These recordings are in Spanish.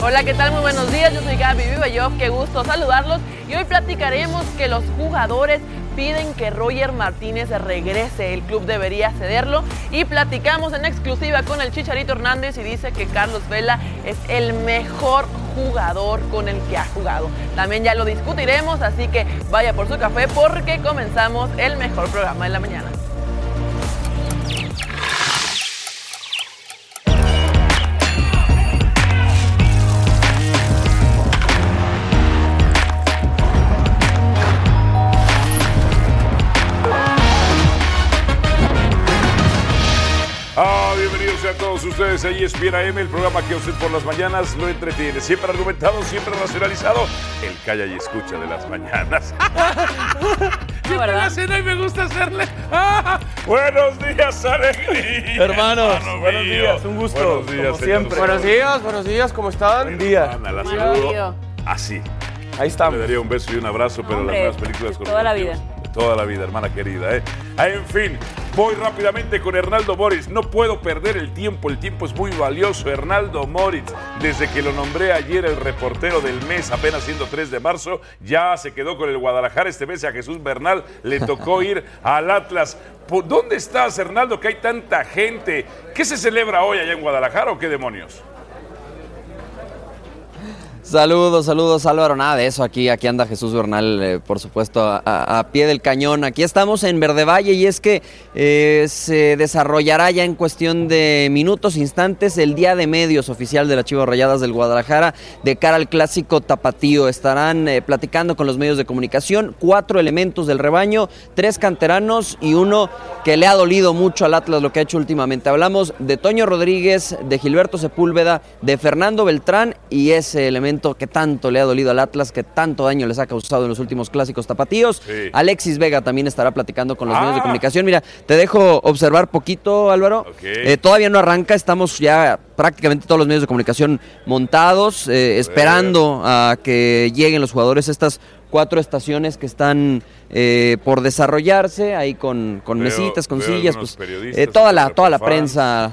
Hola, ¿qué tal? Muy buenos días. Yo soy Gaby Vivayoff. Qué gusto saludarlos. Y hoy platicaremos que los jugadores piden que Roger Martínez regrese. El club debería cederlo. Y platicamos en exclusiva con el Chicharito Hernández y dice que Carlos Vela es el mejor jugador con el que ha jugado. También ya lo discutiremos, así que vaya por su café porque comenzamos el mejor programa de la mañana. Ustedes a ESPN AM, el programa que usted por las mañanas lo entretiene. Siempre argumentado, siempre racionalizado. El calla y escucha de las mañanas. Siempre la cena y me gusta hacerle. Ah, buenos días, alegría. Hermanos, Hermano buenos mío. días, un gusto, Buenos días, como siempre. Buenos días, buenos días, ¿cómo están? Buen día. Ana, la saludo así. Ahí Le estamos. daría un beso y un abrazo, pero Hombre, las nuevas películas toda la corporativas, Toda la vida, hermana querida. ¿eh? Ah, En fin, voy rápidamente con Hernaldo Moritz. No puedo perder el tiempo, el tiempo es muy valioso. Hernaldo Moritz, desde que lo nombré ayer el reportero del mes, apenas siendo 3 de marzo, ya se quedó con el Guadalajara. Este mes a Jesús Bernal le tocó ir al Atlas. ¿Por ¿Dónde estás, Hernaldo, que hay tanta gente? ¿Qué se celebra hoy allá en Guadalajara o qué demonios? Saludos, saludos Álvaro, nada de eso, aquí, aquí anda Jesús Bernal, eh, por supuesto, a, pie del cañón. Aquí estamos en Verde Valle y es que eh, se desarrollará ya en cuestión de minutos, instantes, el día de medios oficial de las Chivas Rayadas del Guadalajara de cara al clásico tapatío. Estarán eh, platicando con los medios de comunicación, cuatro elementos del rebaño, tres canteranos y uno que le ha dolido mucho al Atlas lo que ha hecho últimamente. Hablamos de Toño Rodríguez, de Gilberto Sepúlveda, de Fernando Beltrán y ese elemento que tanto le ha dolido al Atlas, que tanto daño les ha causado en los últimos clásicos tapatíos. Sí. Alexis Vega también estará platicando con los Ah. medios de comunicación. Mira, te dejo observar poquito, Álvaro. Eh, todavía no arranca, estamos ya prácticamente todos los medios de comunicación montados, eh, esperando a que lleguen los jugadores. Estas cuatro estaciones que están eh, por desarrollarse, ahí con, con Veo- mesitas, con sillas, pues eh, toda la, toda la prensa,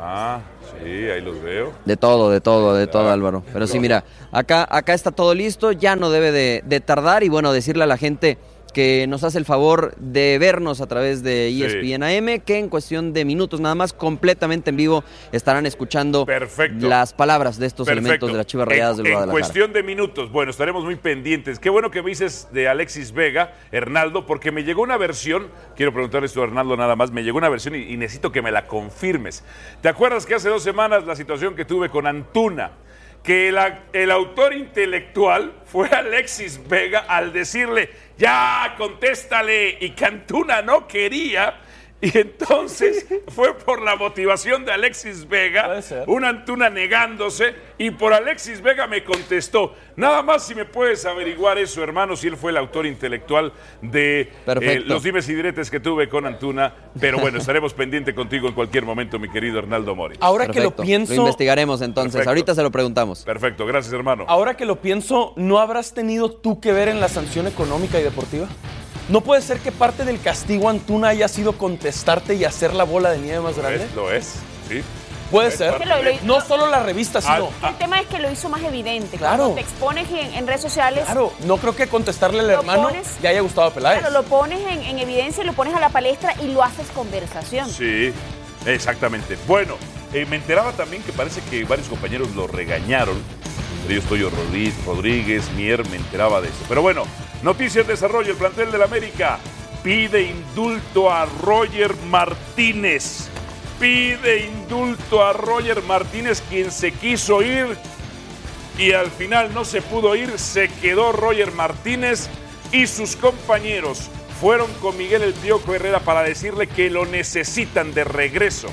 Ah, sí, ahí los veo. de todo, de todo, de todo, Álvaro. Pero sí, mira, acá, acá está todo listo, ya no debe de, de tardar y bueno, decirle a la gente que nos hace el favor de vernos a través de. ESPN AM, que en cuestión de minutos nada más, completamente en vivo, estarán escuchando Perfecto. las palabras de estos Perfecto. elementos de las Chivas Rayadas en, del en Guadalajara. cuestión de minutos, bueno, estaremos muy pendientes. Qué bueno que me dices de Alexis Vega, Hernaldo, porque me llegó una versión, quiero preguntarle esto a Hernaldo nada más, me llegó una versión y, y necesito que me la confirmes. ¿Te acuerdas que hace dos semanas la situación que tuve con Antuna? Que el, el autor intelectual fue Alexis Vega al decirle, ya, contéstale, y que Antuna no quería. Y entonces fue por la motivación de Alexis Vega, una Antuna negándose y por Alexis Vega me contestó. Nada más si me puedes averiguar eso, hermano, si él fue el autor intelectual de eh, los dimes y diretes que tuve con Antuna. Pero bueno, estaremos pendiente contigo en cualquier momento, mi querido Hernaldo Mori. Ahora que lo pienso, Lo investigaremos entonces, Perfecto. ahorita se lo preguntamos. Perfecto, gracias, hermano. ahora que lo pienso, ¿no habrás tenido tú que ver en la sanción económica y deportiva? ¿No puede ser que parte del castigo Antuna haya sido contestarte y hacer la bola de nieve más Lo grande? es, lo es, sí. Puede Es ser. lo- lo- No solo la revista, sino... Ah, El tema es que lo hizo más evidente. Claro. Cuando te expones en, en redes sociales, Claro, no creo que contestarle al hermano pones- le haya gustado a Peláez. claro, lo pones en, en evidencia, lo pones a la palestra y lo haces conversación. Sí, exactamente. Bueno, eh, me enteraba también que parece que varios compañeros lo regañaron. Entre ellos Toyo Rodríguez, Mier, me enteraba de eso. Pero bueno, noticias de desarrollo. El plantel del América pide indulto a Roger Martínez. Pide indulto a Roger Martínez, quien se quiso ir y al final no se pudo ir, se quedó Roger Martínez y sus compañeros fueron con Miguel El Piojo Herrera para decirle que lo necesitan de regreso.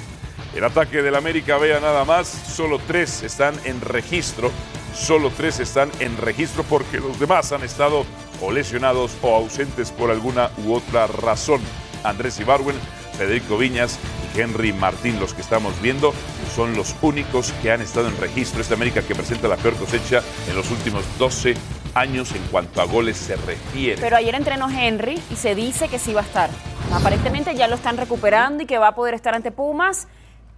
El ataque del América, vea nada más, solo tres están en registro, solo tres están en registro porque los demás han estado o lesionados o ausentes por alguna u otra razón. Andrés Ibarwen, Federico Viñas y Henry Martín, los que estamos viendo, son los únicos que han estado en registro. Esta América que presenta la peor cosecha en los últimos 12 años en cuanto a goles se refiere. Pero ayer entrenó Henry y se dice que sí va a estar. Aparentemente ya lo están recuperando y que va a poder estar ante Pumas.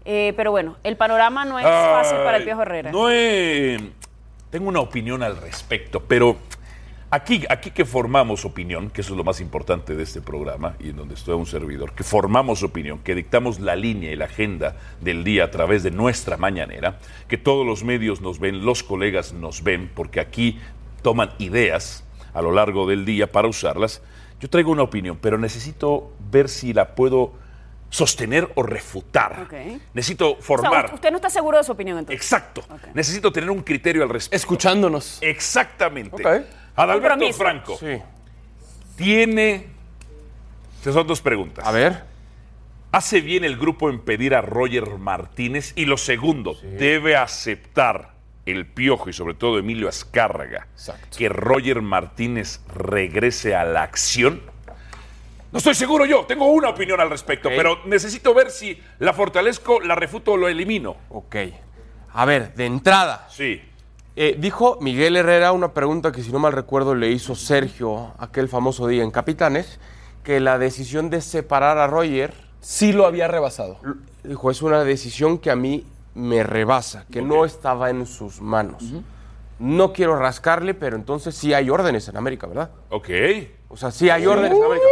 Eh, pero bueno, el panorama no es fácil para el Piojo Herrera. No he- tengo una opinión al respecto, pero aquí, aquí que formamos opinión, que eso es lo más importante de este programa y en donde estoy un servidor, que formamos opinión, que dictamos la línea y la agenda del día a través de nuestra mañanera, que todos los medios nos ven, los colegas nos ven, porque aquí toman ideas a lo largo del día para usarlas. Yo traigo una opinión, pero necesito ver si la puedo sostener o refutar. Necesito O sea, formar. usted no está seguro de su opinión entonces. Exacto. Necesito tener un criterio al respecto. Escuchándonos. Exactamente. Adalberto. Franco Sí. tiene. Estas son dos preguntas. A ver. ¿Hace bien el grupo en pedir a Roger Martínez? Y lo segundo, ¿debe aceptar el Piojo y sobre todo Emilio Azcárraga Exacto. que Roger Martínez regrese a la acción? No estoy seguro yo, tengo una opinión al respecto, pero necesito ver si la fortalezco, la refuto o lo elimino. Ok. A ver, de entrada. Sí. eh, dijo Miguel Herrera una pregunta que si no mal recuerdo le hizo Sergio aquel famoso día en Capitanes, que la decisión de separar a Roger, Sí lo había rebasado. dijo, es una decisión que a mí me rebasa, que no estaba en sus manos. No quiero rascarle, pero entonces sí hay órdenes en América, ¿verdad? Ok. O sea, sí hay órdenes en América.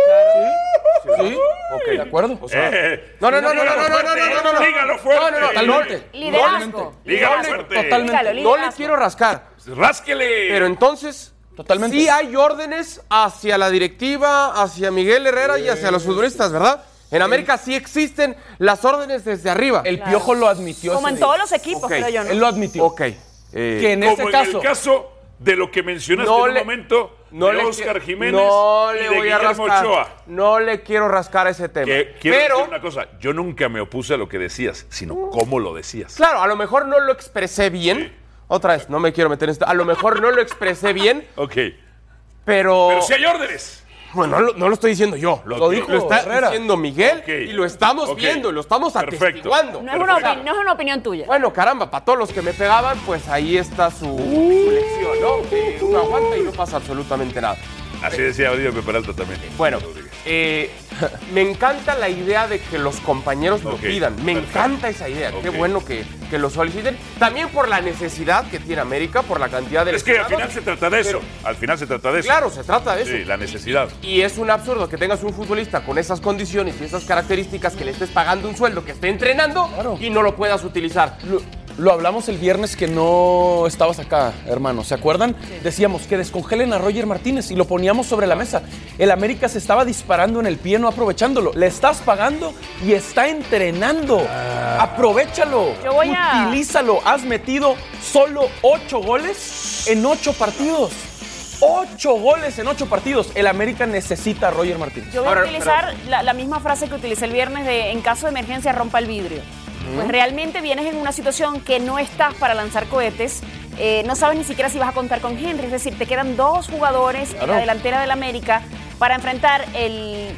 ¿Sí? Ok. ¿De acuerdo? O sea, Eh, no, no, no, no, no, no, no, no, no, no, no. Dígalo fuerte. No, no, no, Totalmente. Liderazgo. Dígalo fuerte. Totalmente. No le quiero rascar. Rásquele. Pero entonces, Totalmente. sí hay órdenes hacia la directiva, hacia Miguel Herrera y hacia los futbolistas, ¿verdad? En América sí existen las órdenes desde arriba. El Piojo lo admitió. Como en día. todos los equipos, Ok, creo yo, ¿no? Él lo admitió. Ok. eh, Que en Como ese en caso. el caso de lo que mencionaste no en un le- momento no de le Oscar Jiménez no y le de voy a rascar. Ochoa. No le quiero rascar ese tema. Que quiero Pero, decir una cosa, yo nunca me opuse a lo que decías, sino cómo lo decías. claro, a lo mejor no lo expresé bien. Sí. Otra vez, no me quiero meter en esto. A lo mejor no lo expresé bien, Ok. pero. Pero si hay órdenes. Bueno, no lo, no lo estoy diciendo yo. Lo, Lo dijo, lo está Herrera. diciendo Miguel y lo estamos Ok. viendo, lo estamos Perfecto. atestiguando. No es, una Perfecto. opini- no es una opinión tuya. Bueno, caramba, para todos los que me pegaban, pues ahí está su, su lección, ¿no? Eh, uno aguanta y no pasa absolutamente nada. Así decía Oribe Peralta también. Bueno, eh, me encanta la idea de que los compañeros lo pidan. Me perfecto. encanta esa idea. Qué bueno que, que lo soliciten. También por la necesidad que tiene América, por la cantidad de Es que al final se trata de eso. al final se trata de eso. Claro, se trata de eso. Sí, la necesidad. Y es un absurdo que tengas un futbolista con esas condiciones y esas características que le estés pagando un sueldo, que esté entrenando Claro. y no lo puedas utilizar. Lo, lo hablamos el viernes que no estabas acá, hermano. ¿Se acuerdan? Decíamos que descongelen a Roger Martínez y lo poníamos sobre la mesa. El América se estaba disparando en el pie, no aprovechándolo. Le estás pagando y está entrenando. Aprovechalo. Yo voy a- Utilízalo. Has metido solo ocho goles en ocho partidos. Ocho goles en ocho partidos. El América necesita a Roger Martínez. Yo voy Ahora, a utilizar la, la misma frase que utilicé el viernes de en caso de emergencia rompa el vidrio. Pues realmente vienes en una situación que no estás para lanzar cohetes, eh, no sabes ni siquiera si vas a contar con Henry, es decir, te quedan dos jugadores en la delantera del América para enfrentar el...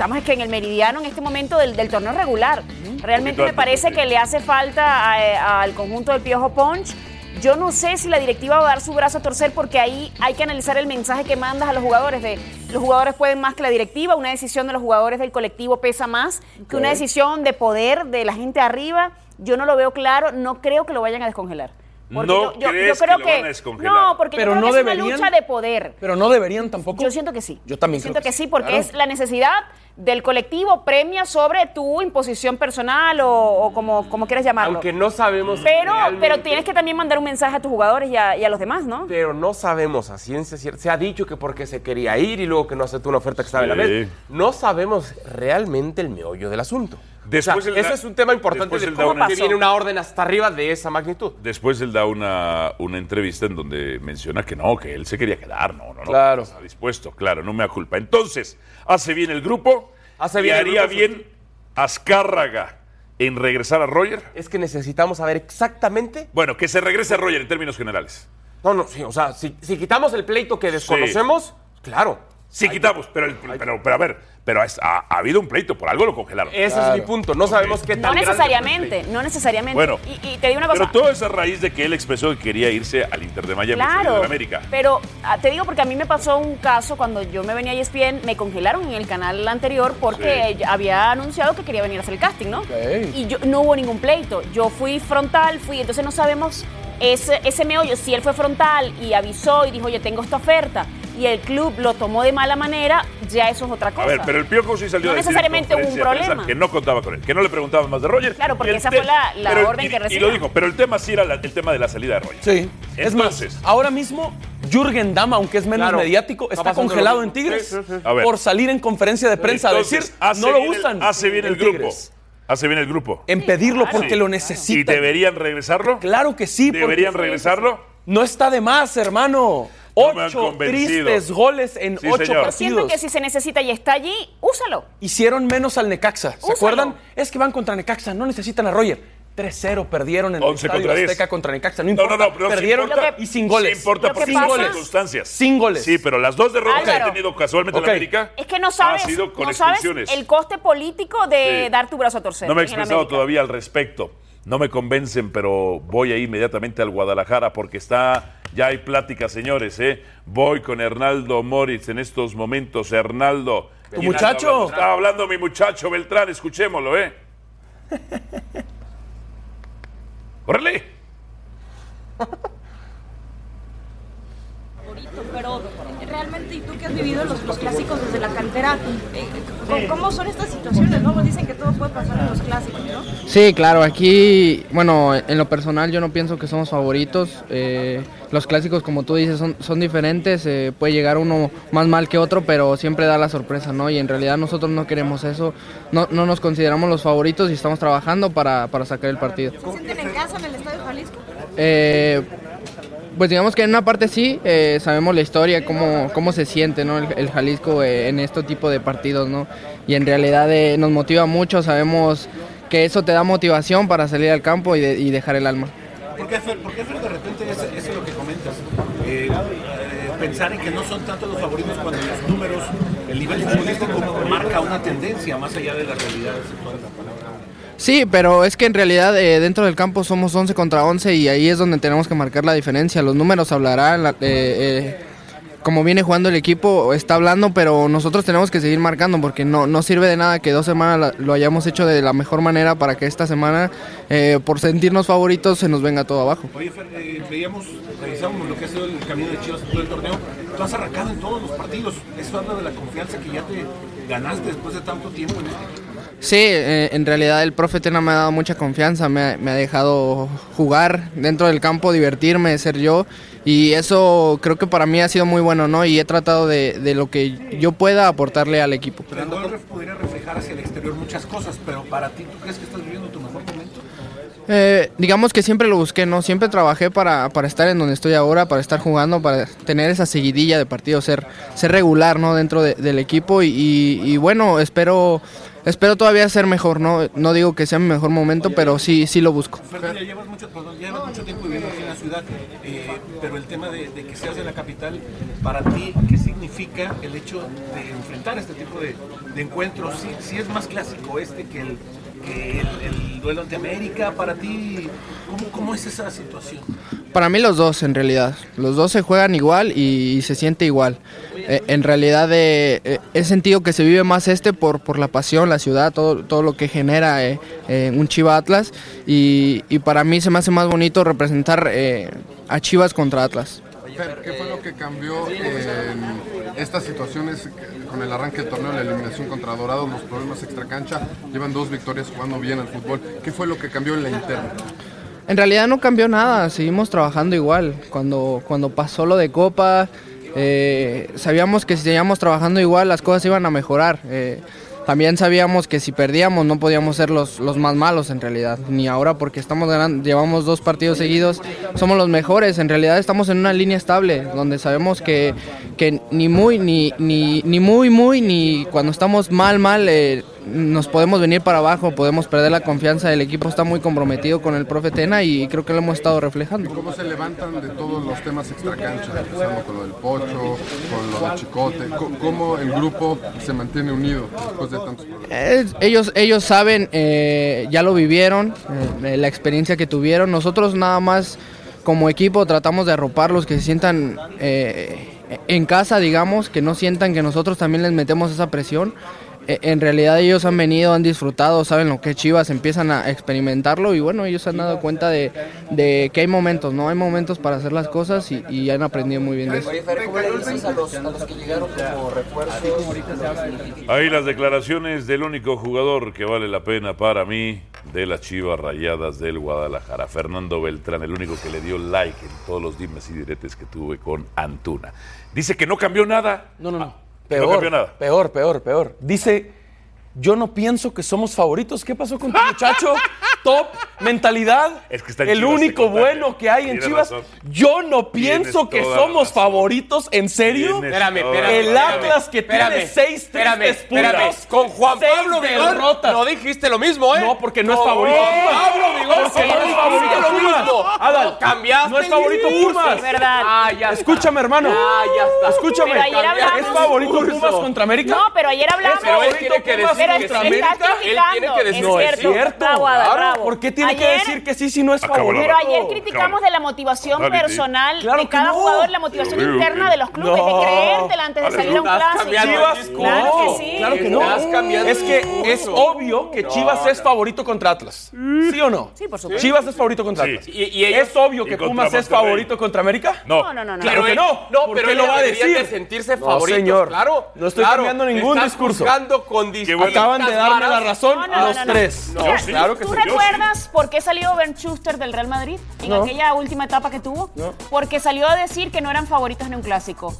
Estamos es que en el meridiano en este momento del, del torneo regular. Realmente me parece que le hace falta a- al conjunto del Piojo Punch. Yo no sé si la directiva va a dar su brazo a torcer porque ahí hay que analizar el mensaje que mandas a los jugadores de los jugadores pueden más que la directiva, una decisión de los jugadores del colectivo pesa más que una decisión de poder de la gente arriba. Yo no lo veo claro, no creo que lo vayan a descongelar. Porque ¿No yo, yo- yo crees que creo lo que, van a descongelar? no, porque Pero yo creo no que es deberían. una lucha de poder. Pero no deberían tampoco. Yo siento que sí. Yo también siento creo que que sí, porque claro. es la necesidad del colectivo premia sobre tu imposición personal o, o como, como quieras llamarlo. Aunque no sabemos. pero, realmente- pero tienes que también mandar un mensaje a tus jugadores y a, y a los demás, ¿no? Pero no sabemos a ciencia cierta. Se ha dicho que porque se quería ir y luego que no aceptó una oferta que estaba en la mesa. No sabemos realmente el meollo del asunto. Después o sea, él ese da- es un tema importante después de cómo una- viene una orden hasta arriba de esa magnitud. Después él da una, una entrevista en donde menciona que no, que él se quería quedar, no, no, no. Claro. Está dispuesto, claro, no me da culpa. Entonces, hace bien el grupo, Hace y bien el haría grupo, bien Azcárraga en regresar a Roger. Es que necesitamos saber exactamente. Bueno, que se regrese a Roger en términos generales. No, no, sí, o sea, si, si quitamos el pleito que desconocemos, claro. Sí, quitamos, pero, el- pero, pero a ver, pero es- ha, ha habido un pleito, por algo lo congelaron. Ese es mi punto. No sabemos qué No tan el necesariamente, no necesariamente. Bueno, y, y te digo una cosa. Pero todo es a raíz de que él expresó que quería irse al Inter de Miami, Claro, de América. pero ah, te digo porque a mí me pasó un caso cuando yo me venía a ESPN, me congelaron en el canal anterior porque Sí. había anunciado que quería venir a hacer el casting, ¿no? Y yo, no hubo ningún pleito. Yo fui frontal, fui, entonces no sabemos ese, ese meollo, si él fue frontal y avisó y dijo, oye, tengo esta oferta, y el club lo tomó de mala manera, ya eso es otra cosa. A ver, pero el Piojo sí salió No a decir en necesariamente hubo un problema. que no contaba con él, que no le preguntaban más de Roger. Claro, porque Y esa fue la- la pero- orden y- que Y recibió. lo dijo, pero el tema sí era la- el tema de la salida de Roger. Sí. es más, ahora mismo Jürgen Damm, aunque es menos Claro. mediático, Está congelado en. Tigres Sí, sí, sí. A ver. por salir en conferencia de prensa Entonces, a decir no lo el- usan. hace bien el grupo. Tigres. Hace bien el grupo. En pedirlo porque Sí. lo ¿Y necesita. deberían regresarlo? Claro que sí. porque ¿Deberían regresarlo? No está de más, hermano. No Ocho tristes goles en Sí, ocho señor. Yo siento partidos. que si se necesita y está allí, úsalo. Hicieron menos al Necaxa. ¿Se Úsalo. acuerdan? Es que van contra Necaxa, no necesitan a Roger. 3-0 perdieron en el 11 Estadio contra 10. Azteca contra Necaxa. No No, importa. no, no, pero sí perdieron importa- y sin goles. Sí importa que pasa- son circunstancias. Sin goles. Sí, pero las dos derrotas que Álvaro. ha tenido casualmente Ok. en América Es que no sabes, ha sido con no sabes el coste político de Sí. dar tu brazo a torcer. No me he expresado todavía al respecto. No me convencen, pero voy ahí inmediatamente al Guadalajara porque está, ya hay plática, señores, ¿eh? Voy con Hernaldo Moritz en estos momentos. Hernaldo. ¿Tu ¿quién muchacho? está hablando? Estaba hablando mi muchacho Beltrán, escuchémoslo, ¿eh? ¡Órale! favorito, pero realmente, y tú que has vivido los, los clásicos desde la cantera, eh, ¿cómo- ¿cómo son estas situaciones? ¿no? Dicen que todo puede pasar en los clásicos, ¿no? Sí, claro, aquí, bueno, en lo personal yo no pienso que somos favoritos. eh, los clásicos, como tú dices, son, son diferentes. eh, puede llegar uno más mal que otro, pero siempre da la sorpresa, ¿no? Y en realidad nosotros no queremos eso. No, no nos consideramos los favoritos y estamos trabajando para, para sacar el partido. ¿Se sienten en casa en el Estadio Jalisco? Eh, pues digamos que en una parte sí, eh, sabemos la historia, cómo, cómo se siente ¿no? el, Jalisco eh, en este tipo de partidos, ¿no? Y en realidad eh, nos motiva mucho, sabemos que eso te da motivación para salir al campo y, de- y dejar el alma. ¿Por qué, Fer? ¿Por qué, Fer, de repente eso es lo que comentas? Pensar en que no son tanto los favoritos cuando los números, el nivel futbolístico marca una tendencia más allá de las realidades actuales. Sí, pero es que en realidad eh, dentro del campo somos 11 contra 11 y ahí es donde tenemos que marcar la diferencia. Los números hablarán, la- eh, eh, como viene jugando el equipo, está hablando, pero nosotros tenemos que seguir marcando porque no, no sirve de nada que dos semanas lo hayamos hecho de la mejor manera para que esta semana, eh, por sentirnos favoritos, se nos venga todo abajo. Oye, Fer, eh, veíamos, revisábamos lo que ha sido el camino de Chivas todo el torneo. Tú has arrancado en todos los partidos. Eso habla de la confianza que ya te ganaste después de tanto tiempo en este equipo. Sí, eh, en realidad el profe Tena me ha dado mucha confianza, me ha, me ha dejado jugar dentro del campo, divertirme, ser yo y eso creo que para mí ha sido muy bueno, ¿no? Y he tratado de, de lo que yo pueda aportarle al equipo. Pero el gol podría reflejar hacia el exterior muchas cosas, pero para ti, ¿tú crees que estás viviendo tu mejor momento? Eh, digamos que siempre lo busqué, ¿no? Siempre trabajé para, para estar en donde estoy ahora, para estar jugando, para tener esa seguidilla de partidos, ser, ser regular, ¿no? Dentro de- del equipo y, y- y bueno, espero, espero todavía ser mejor, ¿no? No digo que sea mi mejor momento, pero sí, sí lo busco. Ya llevas mucho, perdón, ya llevas mucho tiempo viviendo aquí en la ciudad, eh, pero el tema de, de que seas de la capital, para ti, ¿qué significa el hecho de enfrentar este tipo de, de encuentros? Si, si es más clásico este que el, el, el duelo ante América, para ti, ¿cómo, cómo es esa situación? Para mí los dos, en realidad. Los dos se juegan igual y, y se siente igual. Eh, en realidad eh, eh, he sentido que se vive más este por, por la pasión, la ciudad, todo, todo lo que genera eh, eh, un Chiva Atlas. Y, y para mí se me hace más bonito representar eh, a Chivas contra Atlas. Fer, ¿qué fue lo que cambió en estas situaciones con el arranque del torneo, la eliminación contra Dorados, los problemas extracancha? Llevan dos victorias jugando bien al fútbol. ¿Qué fue lo que cambió en la interna? En realidad no cambió nada, seguimos trabajando igual. Cuando, cuando pasó lo de Copa, eh, sabíamos que si seguíamos trabajando igual las cosas iban a mejorar. Eh, también sabíamos que si perdíamos no podíamos ser los, los más malos en realidad, ni ahora porque estamos ganando, llevamos dos partidos seguidos, somos los mejores, en realidad estamos en una línea estable, donde sabemos que, que ni muy, ni, ni, ni muy, muy, ni cuando estamos mal, mal, eh, nos podemos venir para abajo, podemos perder la confianza, el equipo está muy comprometido con el profe Tena y creo que lo hemos estado reflejando. ¿Cómo se levantan de todos los temas extracancha, empezando con lo del pocho, con lo de Chicote? Co- ¿Cómo el grupo se mantiene unido después de tantos problemas? Ellos, ellos saben, eh, ya lo vivieron, eh, la experiencia que tuvieron. Nosotros nada más como equipo tratamos de arroparlos, que se sientan eh, en casa, digamos, que no sientan que nosotros también les metemos esa presión. Eh, en realidad ellos han venido, han disfrutado, saben lo que es Chivas, empiezan a experimentarlo y bueno, ellos se han dado cuenta de, de que hay momentos, ¿no? Hay momentos para hacer las cosas y, y han aprendido muy bien de eso. Oye, Fer, ¿cómo le dices a los, a los que llegaron como refuerzos? Ahí las declaraciones del único jugador que vale la pena para mí de las Chivas Rayadas del Guadalajara, Fernando Beltrán, el único que le dio like en todos los dimes y diretes que tuve con Antuna. Dice que no cambió nada. No, no, no. No Peor, cambió nada. peor, peor, peor. Dice, yo no pienso que somos favoritos. ¿Qué pasó con tu muchacho? Top, mentalidad. Es que está en El Chivas, único bueno que hay en Chivas. razón. Yo no pienso Tienes que somos razón. favoritos. ¿En serio? Espérame, espérame, El Atlas que espérame, tiene seis espérame, tristes espérame. puntos. Con Juan Pablo Vigón derrotas. no dijiste lo mismo, ¿eh? No, porque no es favorito. Juan Pablo Vigón Porque no es favorito lo Pumas. mismo. Adal, No, cambiaste no es favorito discurso. Pumas. Es verdad. Ah, ya está. Escúchame, hermano. Ah, ya está. Escúchame. Pero ayer hablamos- ¿Es favorito Pumas contra América? No, pero ayer hablamos. Pero él tiene que decir Pero que es- América, él tiene criticando, que decir- es No, es cierto. cierto. Bravo, Adal, Claro, bravo. ¿Por qué tiene que decir que sí si no es favorito? Pero ayer Acabó. criticamos de la motivación personal Claro de cada no. jugador, la motivación interna que- de los clubes, No. de creértela antes de salir a un clásico. Chivas, Claro que sí. Claro que no. Es que es obvio que Chivas es favorito contra Atlas. ¿Sí o no? Sí, por supuesto. Chivas es favorito contra. Atlas. ¿Es obvio que Pumas es favorito contra América? No. No, no. Claro que no. No, ¿Por pero lo va a decir? de sentirse No, favorito. señor. Claro. No estoy cambiando ningún discurso. juzgando con dis- bueno. Acaban de darme la razón No, no, a los no, no. tres. Mira, sí. Claro que ¿Tú sí. recuerdas por qué salió Ben Schuster del Real Madrid en No. aquella última etapa que tuvo? No. Porque salió a decir que no eran favoritos en un clásico.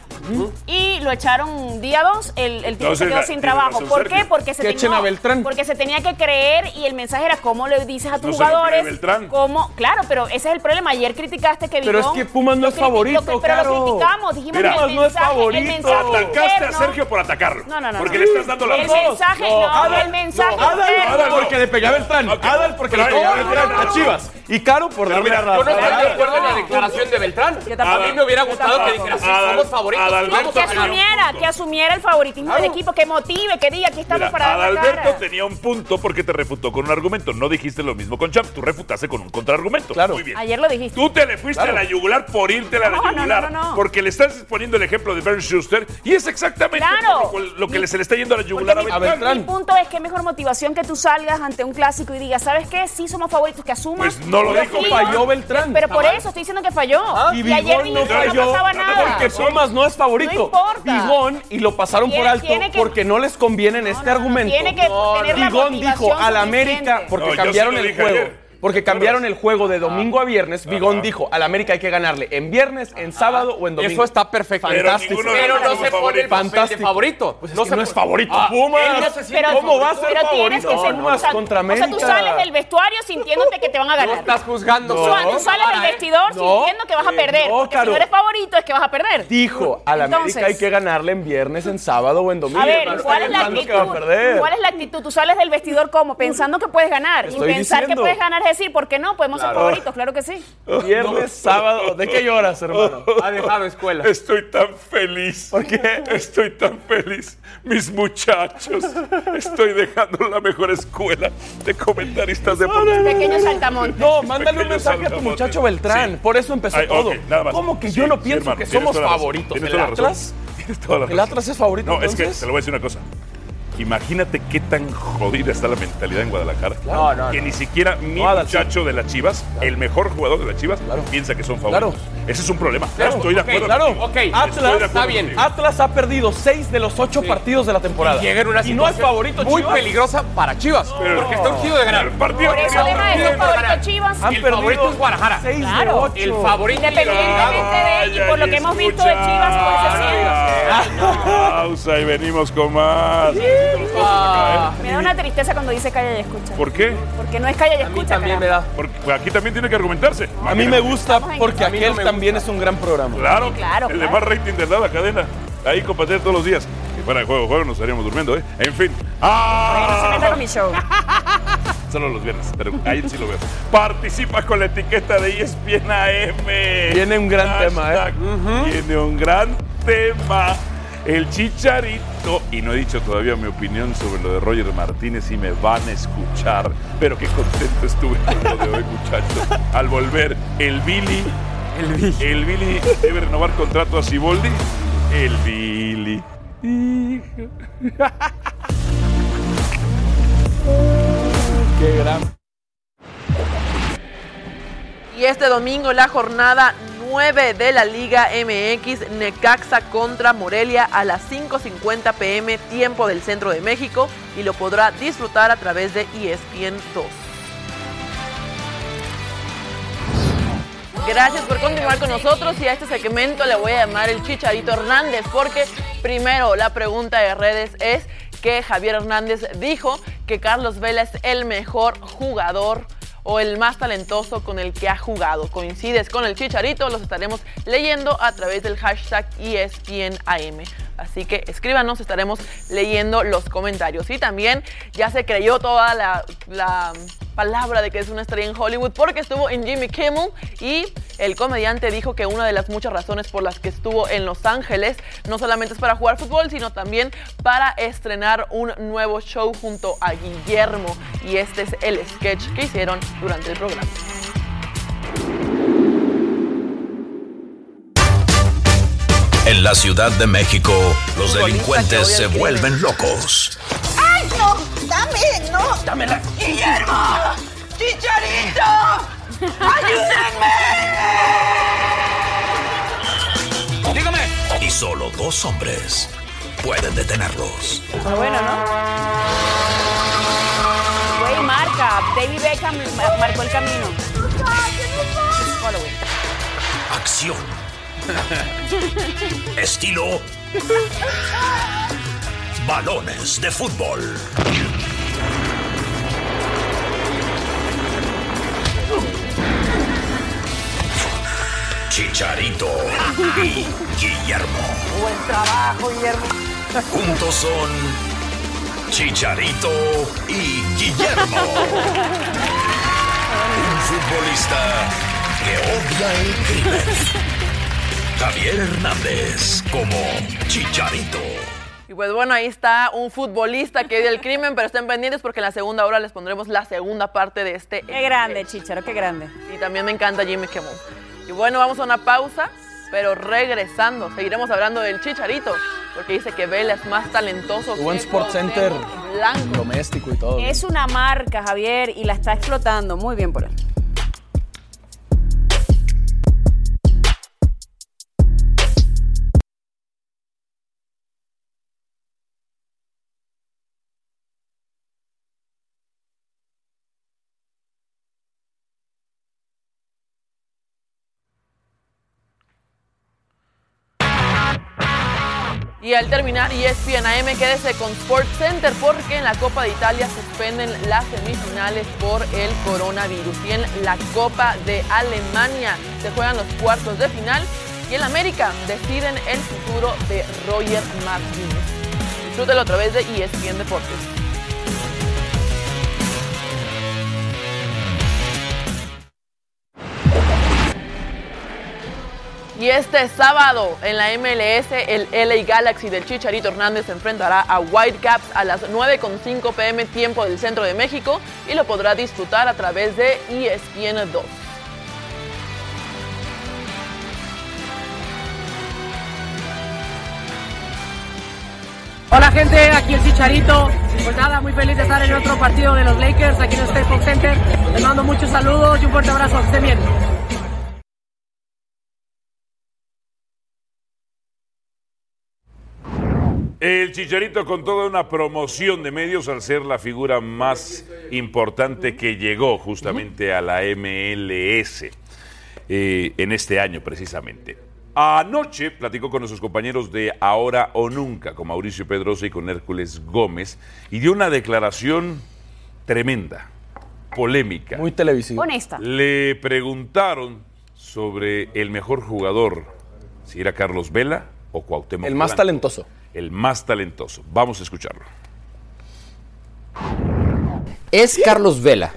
Y lo echaron día dos, el, el tipo se quedó la- sin trabajo. razón, ¿Por qué? Porque se, Que echen a Beltrán. porque se tenía que creer y el mensaje era cómo le dices a tus No se lo cree jugadores. Beltrán. Cómo, claro, pero ese es el problema. Ayer criticaste que Pero es que Pumas no es favorito, Pero Caro. lo criticamos, dijimos Mira. que el Pumas no es mensaje, favorito. el mensaje Atacaste a Sergio por atacarlo. No, no, no. Porque no. le estás dando la El razón. mensaje, Adal, el mensaje no, Adal, porque le pegué a Beltrán. Ok. Adal porque le Pero pegué a no, Beltrán a. Chivas. Y Caro por Pero mira, la Yo no estoy de acuerdo en la declaración de Beltrán. A mí me hubiera gustado que dijera, somos favoritos. Adalberto que asumiera, que asumiera el favoritismo del equipo, que motive, que diga, aquí estamos para dar Adalberto tenía un punto porque te refutó con un argumento. No dijiste lo mismo con Champ, tú refutaste con un contraargumento. Claro. Muy bien. Ayer lo dijiste. Tú te le fuiste a la yugular por irte a la yugular. no, no, no. Porque le estás poniendo el ejemplo de Bernd Schuster y es exactamente lo, que se le está yendo a la yugular a Beltrán. Mi punto es que mejor motivación que tú salgas ante un clásico y digas, ¿sabes qué? Sí somos favoritos, que asumas. Pues no lo dijo, falló Beltrán. Pero por eso estoy diciendo que falló. Y Y, ayer no falló no pasaba nada. porque Pumas no es favorito. No importa. Vigón, y lo pasaron por alto que- porque no les conviene en este no, no, argumento. tiene que tener la Vigón dijo al América, porque cambiaron el juego. ayer. Porque cambiaron el juego de domingo a viernes. Vigón dijo, al América hay que ganarle en viernes, en sábado o en domingo. Eso está perfecto. Pero Fantástico. Pero no se pone el Fantástico. favorito. Pues es no que se no es favorito Ah, Pumas. no ¿Cómo va a ser pero tienes favorito que ser Pumas o sea, contra O sea, América? tú sales del vestuario sintiéndote que te van a No ganar. estás juzgando. Tú, sales del vestidor No. sintiendo que vas a perder. No, porque si no eres favorito es que vas a perder. Dijo, al América hay que ganarle en viernes, en sábado o en domingo. A ver, No ¿cuál es la actitud? ¿Cuál es la actitud? Tú sales del vestidor como pensando que puedes ganar y Estoy pensar diciendo. que puedes ganar es decir, ¿por qué no? Podemos ser Claro. favoritos, claro que sí. Viernes, sábado. ¿De qué lloras, hermano? Ha dejado escuela. Estoy tan feliz. ¿Por qué? Estoy tan feliz. Mis muchachos. Estoy dejando la mejor escuela de comentaristas deportivos. Pequeño saltamonte. No, mándale un mensaje a tu muchacho Beltrán. Sí. Por eso empezó Ay, todo. ok, nada más. ¿Cómo que Sí, yo no sí, pienso hermano, que somos favoritos? ¿El. Atlas? ¿El. Atlas es favorito No, es que entonces? te lo voy a decir una cosa. Imagínate qué tan jodida está la mentalidad en Guadalajara. No, no, que no. ni siquiera mi muchacho de las Chivas, el mejor jugador de las Chivas, Claro. piensa que son Claro. favoritos. Ese es un problema. Claro, Estoy de ok, acuerdo. Claro, ok, Estoy de Atlas, acuerdo está bien. Atlas ha perdido seis de los ocho partidos de la temporada. Y llega en una y no es situación favorito muy Chivas. peligrosa para Chivas. Pero- porque está urgido de ganar. El partido Por eso deja de ser favorito Chivas. Han El perdido favorito es Guadalajara. seis de Claro. ocho. El favorito Independientemente de él y por lo que hemos visto de Chivas, por ese siendo. Pausa y venimos con más. Ah, Me da una tristeza cuando dice calla y escucha. ¿Por qué? Porque no es calla y a mí escucha. también me da. Porque pues, aquí también tiene que argumentarse. A mí me gusta porque a mí no aquel me también es un gran programa. Claro, Sí, claro, el de claro. más rating de la cadena. Ahí compartir todos los días. Si fuera de juego, juego, nos estaríamos durmiendo, ¿eh? En fin. Bueno, se ¡Ah! meta con mi show. Solo los viernes, pero ahí sí lo veo. Participa con la etiqueta de ESPN AM. Viene un gran tema, ¿eh? Viene un gran tema. El chicharito. Y no he dicho todavía mi opinión sobre lo de Roger Martínez y me van a escuchar. Pero qué contento estuve con lo de hoy, muchachos. Al volver, el Billy. El Billy. El Billy debe renovar contrato a Siboldi. El Billy. Hijo. Qué gran. Y este domingo la jornada 9 de la Liga MX, Necaxa contra Morelia a las 5.50 pm tiempo del centro de México y lo podrá disfrutar a través de ESPN 2. Gracias por continuar con nosotros y a este segmento le voy a llamar el Chicharito Hernández porque primero la pregunta de redes es que Javier Hernández dijo que Carlos Vela es el mejor jugador o el más talentoso con el que ha jugado. ¿Coincides con el Chicharito? Los estaremos leyendo a través del hashtag ESPNAM. Así que escríbanos, estaremos leyendo los comentarios. Y también ya se creyó toda la, la palabra de que es una estrella en Hollywood porque estuvo en Jimmy Kimmel y el comediante dijo que una de las muchas razones por las que estuvo en Los Ángeles no solamente es para jugar fútbol, sino también para estrenar un nuevo show junto a Guillermo. Y este es el sketch que hicieron durante el programa. En la Ciudad de México, los delincuentes se vuelven locos. ¡Dame, no! ¡Dámela! ¡Guillermo! ¡Chicharito! ¡Ayúdenme! Dígame. Y solo dos hombres pueden detenerlos. Está bueno, ¿no? Güey, marca. David Beckham ma- marcó el camino. Acción. Estilo. Balones de fútbol. Chicharito y Guillermo. Buen trabajo, Guillermo. Juntos son Chicharito y Guillermo. Un futbolista que odia el crimen. Javier Hernández como Chicharito. Y pues bueno, ahí está un futbolista que odia el crimen, pero estén pendientes porque en la segunda hora les pondremos la segunda parte de este. Qué grande, Chicharo, qué grande. Y también me encanta Jimmy Kimmel. Y bueno, vamos a una pausa, pero regresando, seguiremos hablando del Chicharito, porque dice que Vela es más talentoso Buen que Sport Center Blanco. doméstico y todo. Es una marca, Javier, y la está explotando. Muy bien por él. Y al terminar ESPN AM, quédese con Sport Center porque en la Copa de Italia suspenden las semifinales por el coronavirus. Y en la Copa de Alemania se juegan los cuartos de final y en América deciden el futuro de Roger Martínez. Disfrútelo a través de ESPN Deportes. Y este sábado en la MLS, el LA Galaxy del Chicharito Hernández se enfrentará a Whitecaps a las 9.5 pm tiempo del centro de México y lo podrá disfrutar a través de ESPN 2. Hola gente, aquí el Chicharito. Pues nada, muy feliz de estar en otro partido de los Lakers aquí en el Staples Center. Les mando muchos saludos y un fuerte abrazo. Que estén bien. El Chicharito con toda una promoción de medios al ser la figura más importante que llegó justamente a la MLS eh, en este año precisamente. Anoche platicó con nuestros compañeros de Ahora o Nunca, con Mauricio Pedrosa y con Hércules Gómez, y dio una declaración tremenda, polémica. Muy televisiva. Honesta. Le preguntaron sobre el mejor jugador, si era Carlos Vela o Cuauhtémoc El más Blanco. talentoso. El más talentoso. Vamos a escucharlo. Es Carlos Vela,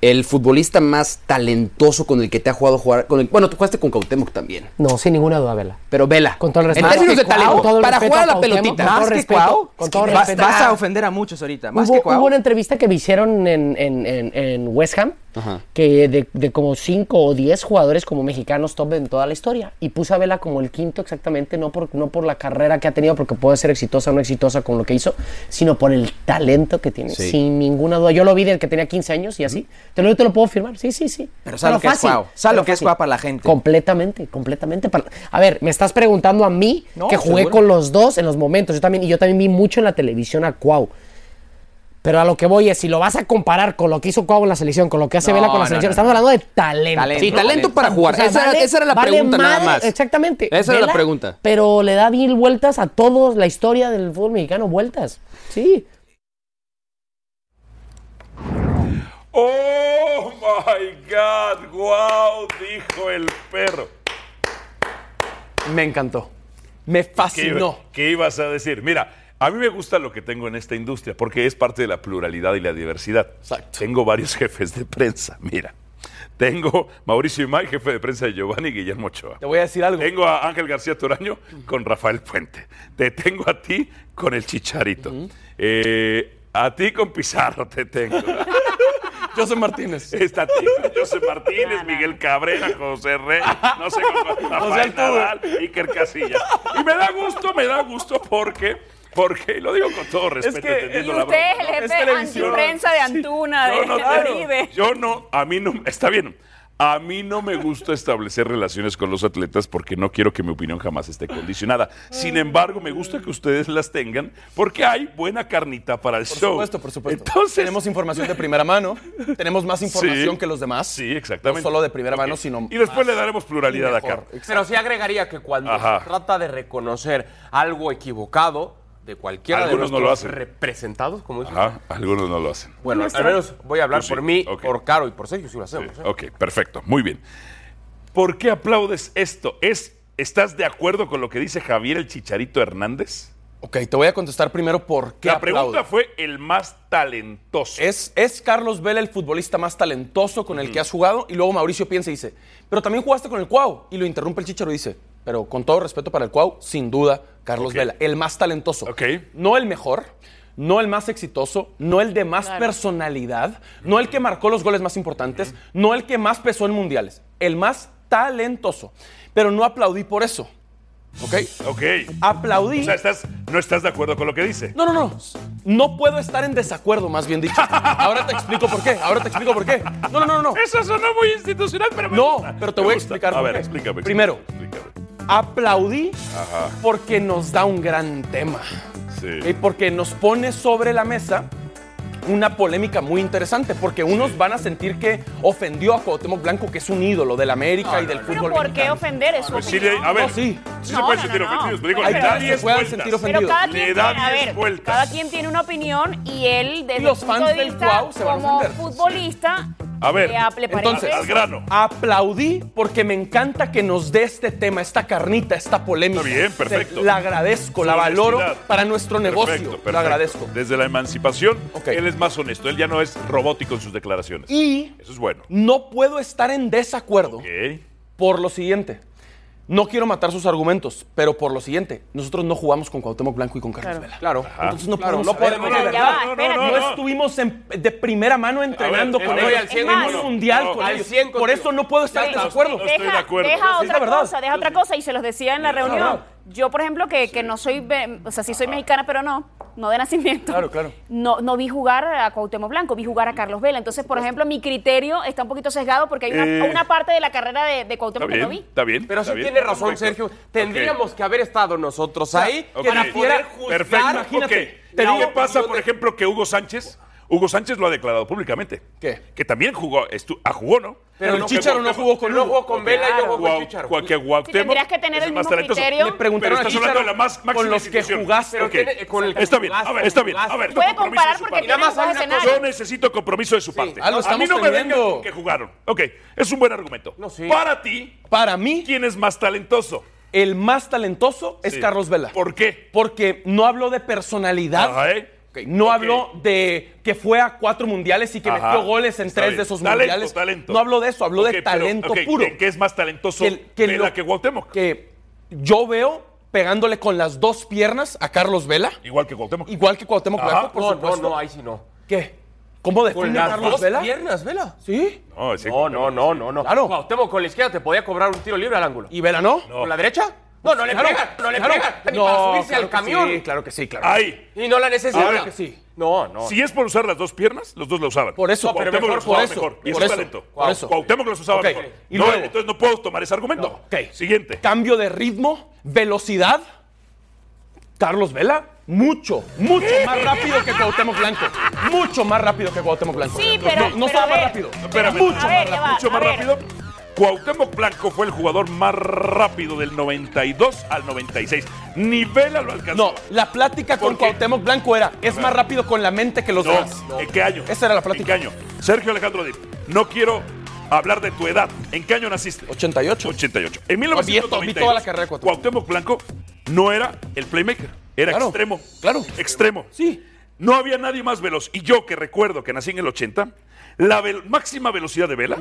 el futbolista más talentoso con el que te ha jugado jugar. Con el, bueno, tú jugaste con Cuauhtémoc también. No, sin ninguna duda, Vela. Pero Vela. Con todo el En respeto. términos de talento, Cuau, para jugar a la pelotita. Más que respeto, Cuau, con todo vas- respeto. vas a ofender a muchos ahorita. Más Hubo, que Cuau. hubo una entrevista que me hicieron en, en- en- en West Ham, Ajá. que de, de como 5 o 10 jugadores como mexicanos top en toda la historia. Y puse a Vela como el quinto exactamente, no por, no por la carrera que ha tenido, porque puede ser exitosa o no exitosa con lo que hizo, sino por el talento que tiene, Sí. sin ninguna duda. Yo lo vi desde que tenía 15 años y así. Te lo, te lo puedo firmar, sí, sí, sí. Pero sabe lo que es fácil, Cuau. Sabe pero lo que es. Cuau para la gente. Completamente, completamente. para- A ver, me estás preguntando a mí No, que jugué seguro. con los dos en los momentos. Yo también, y yo también vi mucho en la televisión a Cuau. Pero a lo que voy es, si lo vas a comparar con lo que hizo Cuau en la selección, con lo que hace No, Vela con la no, selección, no, estamos hablando de talento. Talento. Sí, talento para jugar. O sea, Esa vale- esa era la vale pregunta nada más. Exactamente. Esa era la Vela, pregunta. Pero le da mil vueltas a todos la historia del fútbol mexicano, vueltas. Sí. ¡Oh, my God! ¡Wow! Dijo el perro. Me encantó. Me ¿Qué, fascinó. iba- qué ibas a decir? Mira, a mí me gusta lo que tengo en esta industria porque es parte de la pluralidad y la diversidad. Tengo varios jefes de prensa, mira. Tengo Mauricio Imay, jefe de prensa de Giovanni y Guillermo Ochoa. Te voy a decir algo. Tengo a Ángel García Toraño con Rafael Puente. Te tengo a ti con el Chicharito. Eh, a ti con Pizarro te tengo. José Martínez. Está ti, José Martínez, Miguel Cabrera, José Rey, no sé con Rafael José Altuve. Nadal, Iker Casillas. Y me da gusto, me da gusto porque, porque, y lo digo con todo respeto, que- entendiendo Y la usted es broma, el ¿no? jefe Es televisión. antiprensa de Antuna, Yo de, no, de claro, Oribe. yo no, a mí no, está bien. A mí no me gusta establecer relaciones con los atletas porque no quiero que mi opinión jamás esté condicionada. Sin embargo, me gusta que ustedes las tengan porque hay buena carnita para el Por show. supuesto, por supuesto. Entonces, tenemos información de primera mano, tenemos más información Sí. que los demás. Sí, exactamente. No solo de primera mano, sino y después más le daremos pluralidad y acá. Pero sí agregaría que cuando Ajá. se trata de reconocer algo equivocado de cualquiera Algunos de no lo hacen. representados, como dicen. Ajá, algunos no lo hacen. Bueno, al menos voy a hablar sí, por mí, por Caro y por Sergio, si lo hacemos. ¿eh? Ok, perfecto, muy bien. ¿Por qué aplaudes esto? ¿Es, ¿Estás de acuerdo con lo que dice Javier el Chicharito Hernández? Ok, te voy a contestar primero por qué La aplaudo. pregunta fue el más talentoso. Es, es Carlos Vela el futbolista más talentoso con el que has jugado y luego Mauricio piensa y dice, pero también jugaste con el Cuau y lo interrumpe el Chicharo y dice, pero con todo respeto para el Cuau, sin duda Carlos. Vela, el más talentoso. Ok. No el mejor, no el más exitoso, no el de más personalidad, no el que marcó los goles más importantes, no el que más pesó en mundiales, el más talentoso. Pero no aplaudí por eso. ¿Ok? Ok. Aplaudí. O sea, estás, no estás de acuerdo con lo que dice. No, no, no. No puedo estar en desacuerdo, más bien dicho. Ahora te explico por qué. Ahora te explico por qué. No, no, no, no. Eso sonó muy institucional, pero me No, gusta. pero te Me voy a explicar A por ver, qué. explícame. Primero, explícame. Aplaudí Ajá. porque nos da un gran tema. Sí. Y porque nos pone sobre la mesa una polémica muy interesante, porque unos van a sentir que ofendió a Cuauhtémoc Blanco, que es un ídolo del América y del Pero fútbol ¿por qué ofender? Es su Pues sí, le- a ver, No, sí. sí No, se pueden no, sentir no, no. ofendidos. pero digo, Hay le da se 10 puedan vueltas. sentir Pero ofendidos. cada Le quien, da tiene- a 10 ver, vueltas. cada quien tiene una opinión y él, desde Y los el punto fans de del vista Cuau se van a como ofender. futbolista, A ver, Entonces, al grano. Aplaudí porque me encanta que nos dé este tema, esta carnita, esta polémica. Está bien, perfecto. Se- La agradezco, Su la valoro honestidad. para nuestro negocio. Perfecto, Lo perfecto. agradezco. Desde la emancipación, él es más honesto. Él ya no es robótico en sus declaraciones. Y Eso es bueno. no puedo estar en desacuerdo Ok. por lo siguiente. No quiero matar sus argumentos, pero por lo siguiente, nosotros no jugamos con Cuauhtémoc Blanco y con Carlos Claro. Vela. Claro. Entonces no Claro, podemos no saber podemos de Ya verdad. va, no, espérate. no, No estuvimos en- de primera mano entrenando ver, con estoy ellos. al cien en contigo. un mundial No, con al Por eso no puedo estar en no, desacuerdo. no estoy de acuerdo. Deja otra cosa, deja otra cosa y se los decía en la reunión. Yo, por ejemplo, que, que no soy, o sea, sí soy mexicana, pero no, no de nacimiento. Claro, claro. No, no vi jugar a Cuauhtémoc Blanco, vi jugar a Carlos Vela. Entonces, por ejemplo, mi criterio está un poquito sesgado porque hay una, Eh, una parte de la carrera de, de Cuauhtémoc que no vi. está bien. Pero está sí bien. tiene razón, Perfecto. Sergio. Tendríamos que haber estado nosotros ahí para poder juzgar. Perfecto. imagínate, ok. te ¿Qué digo- pasa, por ejemplo, que Hugo Sánchez? Hugo Sánchez lo ha declarado públicamente. ¿Qué? Que también jugó, estu- ah, jugó, ¿no? Pero el Chicharo no jugó con No jugó con Vela y no jugó con Guau- Chicharo. Que tendrías que tener el más criterio. Le preguntaron estás hablando Chicharo de la más máxima con los que jugaste. Está bien, a ver, está bien. A ver, Puede tu compromiso comparar porque más tiene escenarios. Yo necesito compromiso de su parte. A mí no me vengan que jugaron. Ok, es un buen argumento. No, sí. Para ti, Para mí, ¿quién es más talentoso? el más talentoso es. Carlos Vela. ¿Por qué? Porque no habló de personalidad. No habló de que fue a cuatro mundiales y que Ajá. metió goles en Está tres bien. de esos Talento, mundiales. talento. No habló de eso, habló de pero, talento puro. ¿en qué es más talentoso Que- que Vela lo- que Cuauhtémoc? Que yo veo pegándole con las dos piernas a Carlos Vela. Igual que Cuauhtémoc. Igual que Cuauhtémoc. Blanco, por No, no, supuesto. no, ahí sí no. ¿Qué? ¿Cómo define Con las Carlos dos Vela? piernas, Vela. ¿Sí? No, No, no, no, no, no. Claro. Cuauhtémoc con la izquierda te podía cobrar un tiro libre al ángulo. ¿Y Vela no? ¿Con la derecha? No, no le Claro, pega, no le claro. pega. Ni No, para subirse claro al camión. sí, claro que sí, claro. Ahí. Y no la necesita. Ahora que sí. No, no. Si es por usar las dos piernas, los dos la usaban. Por eso, No, pero mejor las por usaba eso, mejor. Y por eso es eso, talento. por eso. Cuauhtémoc los usaba Ok, mejor. y No, luego- entonces no puedo tomar ese argumento. Ok. Siguiente. Cambio de ritmo, velocidad. Carlos Vela, mucho, mucho más rápido que Cuauhtémoc Blanco. Mucho más rápido que Cuauhtémoc Blanco. Sí, pero- No, no pero solo a más rápido. Espérame. mucho más rápido. Mucho más rápido. Cuauhtémoc Blanco fue el jugador más rápido del 92 al 96. Ni Vela lo alcanzó. No, la plática con. Cuauhtémoc Blanco era, es más rápido con la mente que los No, demás. ¿En qué año? Esa era la ¿En plática. qué año? Sergio Alejandro Dip, no quiero hablar de tu edad. ¿En qué año naciste? 88. 88. En vi 1992, toda la carrera de Cuauhtémoc. Cuauhtémoc Blanco no era el playmaker, era Claro, extremo. claro. Extremo. Sí. No había nadie más veloz. Y yo que recuerdo que nací en el 80, la máxima velocidad de Vela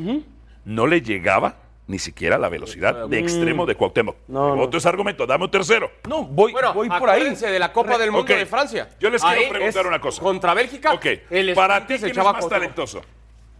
no le llegaba ni siquiera a la velocidad de extremo de Cuauhtémoc. No, no. Otro es argumento, dame un tercero. No, voy, Bueno, voy por ahí. de la Copa del Mundo de Francia. Yo les quiero Ahí preguntar una cosa. Contra Bélgica. Ok, el para ti, ¿quién es más Cuauhtémoc. talentoso?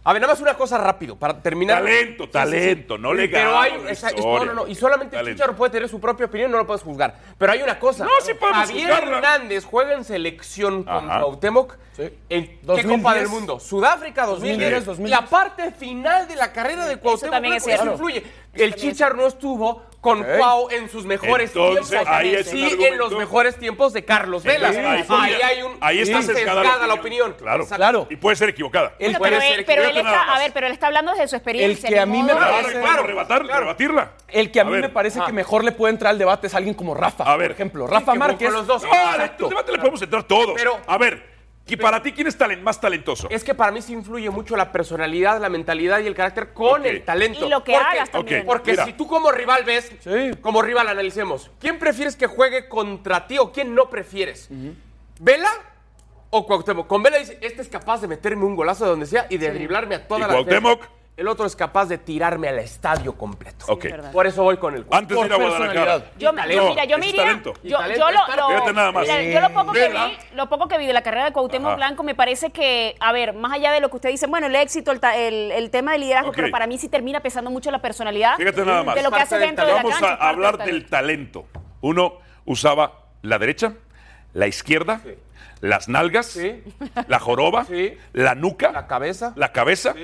A ver, nada más una cosa rápido, para terminar. Talento, talento, no le Pero hay, esa- historia. no, no, no, y solamente el Talento. Chicharo puede tener su propia opinión, no lo puedes juzgar. Pero hay una cosa. No, sí podemos Javier juzgarla. Hernández juega en selección con. Cuauhtémoc. Sí. ¿En qué 2010. Copa del Mundo? Sudáfrica 2010. 2010. La parte final de la carrera de Cuauhtémoc también es cierto. influye. El Chichar no estuvo con Cuau en sus mejores Entonces, tiempos. ahí es sí, en los mejores tiempos de Carlos Vela. Entonces, ahí, ahí, hay un ahí está sí, sesgada, la opinión. Claro. Claro. Y puede ser equivocada. El Bueno, puede pero ser él, pero está, a ver, pero él está hablando desde su experiencia. El que a mí me Claro, parece- podemos rebatar, rebatirla. El que a mí ver, me parece ah. que mejor le puede entrar al debate es alguien como Rafa. A ver. Por ejemplo, Sí, Rafa que Márquez. con los dos. No, Exacto. al debate le podemos entrar todos. Pero- a ver, ¿y para ti quién es más talentoso? Es que para mí sí influye mucho la personalidad, la mentalidad y el carácter con el talento. Y lo que Porque- hagas también. Ok. Porque Mira. si tú como rival ves, Sí. como rival analicemos, ¿quién prefieres que juegue contra ti o quién no prefieres? ¿Vela o Cuauhtémoc? Con Vela dice, este es capaz de meterme un golazo de donde sea y de driblarme a toda ¿Y la Cuauhtémoc? defensa. El otro es capaz de tirarme al estadio completo. Ok. verdad. Por eso voy con el Antes de ir a Guadalajara. personalidad. Yo, yo, mira, yo me iría. Yo, yo lo, parte- lo- Fíjate nada más. mira, yo lo poco que vi, lo poco que vi de la carrera de Cuauhtémoc Ajá. Blanco me parece que, a ver, más allá de lo que usted dice, bueno, el éxito, el, ta- el, el tema de liderazgo, pero para mí sí termina pesando mucho la personalidad Fíjate nada más. de lo que Parte hace del dentro de la Vamos cancha. a hablar del del talento. Uno usaba la derecha, la izquierda, las nalgas, Sí. la joroba, Sí. la nuca, La cabeza. la cabeza.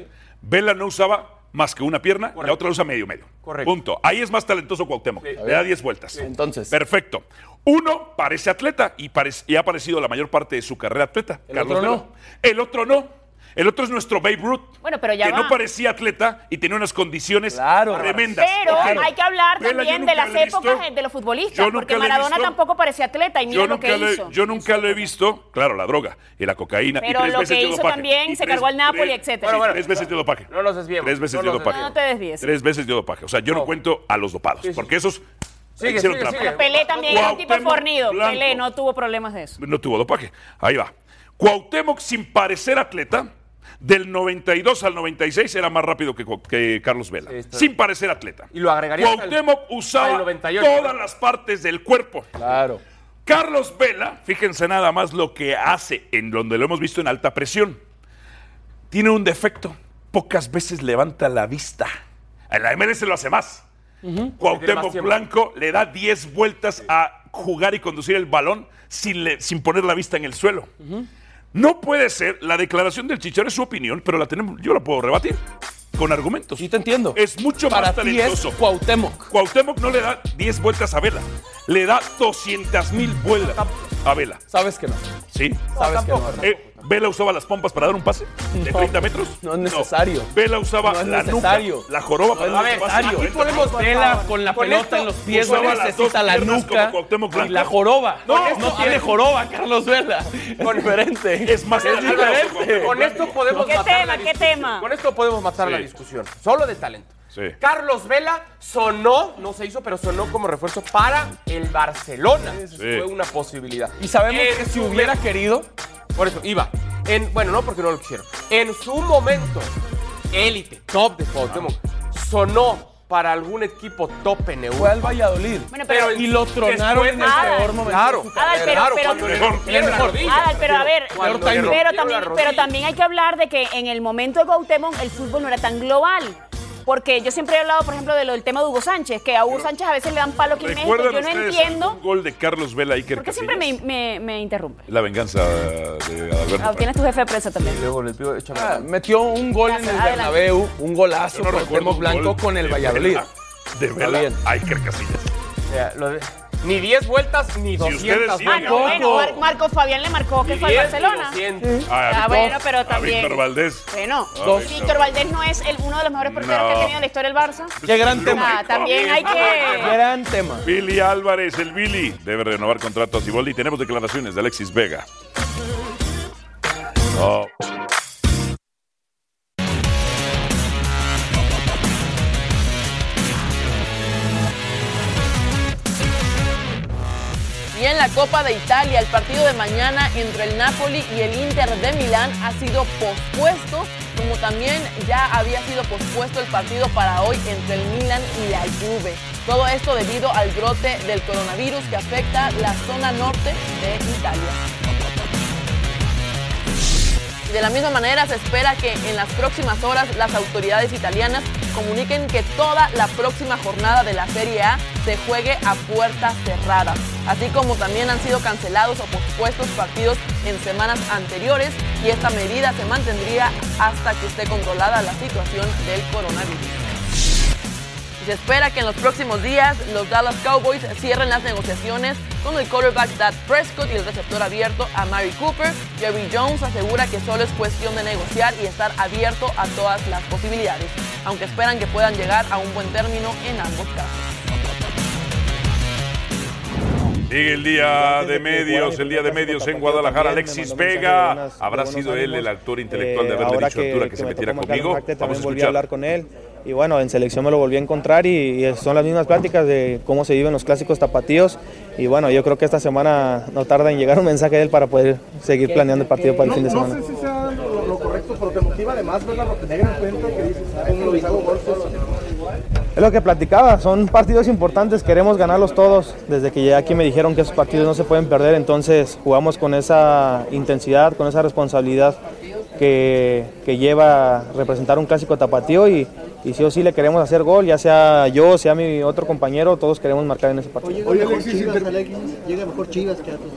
Vela no usaba más que una pierna, la otra la usa medio medio. Correcto. Punto. Ahí es más talentoso Cuauhtémoc. Le da 10 vueltas. Entonces. Perfecto. Uno parece atleta y, parece- y ha parecido la mayor parte de su carrera atleta. El Carlos otro Vela. no. El otro no. El otro es nuestro Babe Ruth. Bueno, pero ya que va. no parecía atleta y tenía unas condiciones Claro. tremendas. Pero hay que hablar Vela, yo también nunca de las lo he visto. épocas de los futbolistas, Yo nunca porque he Maradona visto. tampoco parecía atleta y mira Yo lo nunca, que lo he, hizo. yo nunca lo he visto, claro, la droga y la cocaína. y Pero tres lo veces que hizo dopaje. también, Y se tres- cargó al Napoli, tres- etcétera. Bueno, tres veces de dopaje. No nos desviemos. Tres veces no de nos dopaje. No, no te desvíes. Tres veces de dopaje. O sea, yo no cuento a los dopados, porque esos Sigue, hicieron sigue, trampa. sigue. Pelé también era un tipo Cuauhtémoc fornido. Blanco. Pelé no tuvo problemas de eso. No tuvo dopaje. Ahí va. Cuauhtémoc, sin parecer atleta, del 92 al 96 era más rápido que, Carlos Vela. sin parecer atleta. Y lo agregaría Cuauhtémoc al usaba 98. todas las partes del cuerpo. Claro. Carlos Vela, fíjense nada más lo que hace en donde lo hemos visto en alta presión. Tiene un defecto. Pocas veces levanta la vista. En la MLS lo hace más. Más Cuauhtémoc. Blanco le da 10 vueltas a jugar y conducir el balón sin, le- sin poner la vista en el suelo. No puede ser, la declaración del Chicharo es su opinión, pero la tenemos, yo la puedo rebatir con argumentos. Sí te entiendo. Es mucho Para más ti es talentoso. Cuauhtémoc. Cuauhtémoc no le da 10 vueltas a Vela, le da 200 mil vueltas a Vela. Sabes que no. ¿Sí? Sabes que no. Eh, ¿Vela usaba las pompas para dar un pase de No, 30 metros? no es necesario. Vela usaba No es la necesario. nuca, la joroba No para dar un pase. 40 podemos. Vela con la Con pelota esto, en los pies usaba no las necesita dos la nuca y la joroba. No, tiene joroba, Carlos Vela. Es diferente. Es más es diferente. Con esto podemos ¿Qué matar tema? la ¿Qué discusión. tema? Con esto podemos matar Sí. la discusión. Solo de talento. Sí. Carlos Vela sonó, no se hizo, pero sonó como refuerzo para el Barcelona. Fue una posibilidad. Y sabemos En que si hubiera querido, Por eso, iba. En, bueno, no porque no lo quisieron. En su momento, élite, top de Cuauhtémoc, sonó para algún equipo top en Europa. fue al Valladolid. Bueno, pero- y lo tronaron en el Adal. peor momento. Claro. de su Adal, carrera. pero- Claro, pero- la rodilla. Adal, pero a ver, pero pero pero también hay que hablar de que en el momento de Cuauhtémoc el fútbol no era tan global. Porque yo siempre he hablado, por ejemplo, de lo del tema de Hugo Sánchez, que a Hugo Sánchez a veces le dan palo aquí en México. ¿Recuerdan Yo no entiendo un gol de Carlos Vela Iker por qué siempre me, me, me interrumpe. La venganza de Adalberto. Ah, tienes tu jefe de prensa también. Luego le pido, échame Ah, metió un gol en el Adelante. Bernabéu, un golazo no Temo un Blanco con el de Valladolid. Vela- De Vela bien. Iker Casillas. O sea, lo de- ni 10 vueltas ni 200 ustedes Ah, no, bueno, Mar- Marco Fabián le marcó que Ni fue al 10 ni Barcelona. 200. Ah, a- bueno, pero a también. Víctor Valdés. Bueno, Ah, dos. Víctor. Víctor Valdés no es el, uno de los mejores porteros No. que ha tenido en la historia del Barça. Qué gran tema. Ah, también hay que. Gran tema. Billy Álvarez, el Billy, debe renovar contrato a Siboldi. Tenemos declaraciones de Alexis Vega. No. Y en la Copa de Italia, el partido de mañana entre el Napoli y el Inter de Milán ha sido pospuesto, como también ya había sido pospuesto el partido para hoy entre el Milan y la Juve. Todo esto debido al brote del coronavirus que afecta la zona norte de Italia. De la misma manera se espera que en las próximas horas las autoridades italianas comuniquen que toda la próxima jornada de la Serie A se juegue a puertas cerradas, así como también han sido cancelados o pospuestos partidos en semanas anteriores y esta medida se mantendría hasta que esté controlada la situación del coronavirus. Se espera que en los próximos días los Dallas Cowboys cierren las negociaciones con el quarterback Dak Prescott y el receptor abierto a Mary Cooper. Jerry Jones asegura que solo es cuestión de negociar y estar abierto a todas las posibilidades, aunque esperan que puedan llegar a un buen término en ambos casos. Sigue el día de medios, el día de medios en Guadalajara. Alexis Vega, ¿habrá sido él el actor intelectual de haberle dicho a Artura que, se me metiera conmigo? Vamos a también volví a escuchar. hablar con él y bueno, en selección me lo volví a encontrar y, y son las mismas pláticas de cómo se viven los clásicos tapatíos y bueno, yo creo que esta semana no tarda en llegar un mensaje de él para poder seguir planeando el partido para el fin de semana. No sé si sea lo, lo correcto, pero te motiva además ver la rotenegra en cuenta que dices, ¿cómo lo solo? Es lo que platicaba, son partidos importantes, queremos ganarlos todos. Desde que llegué aquí me dijeron que esos partidos no se pueden perder, entonces jugamos con esa intensidad, con esa responsabilidad que, que lleva representar un clásico tapatío y, y sí o sí le queremos hacer gol, ya sea yo, sea mi otro compañero, todos queremos marcar en ese partido. Oye, mejor Chivas, Alexis, llega mejor Chivas que Atlas.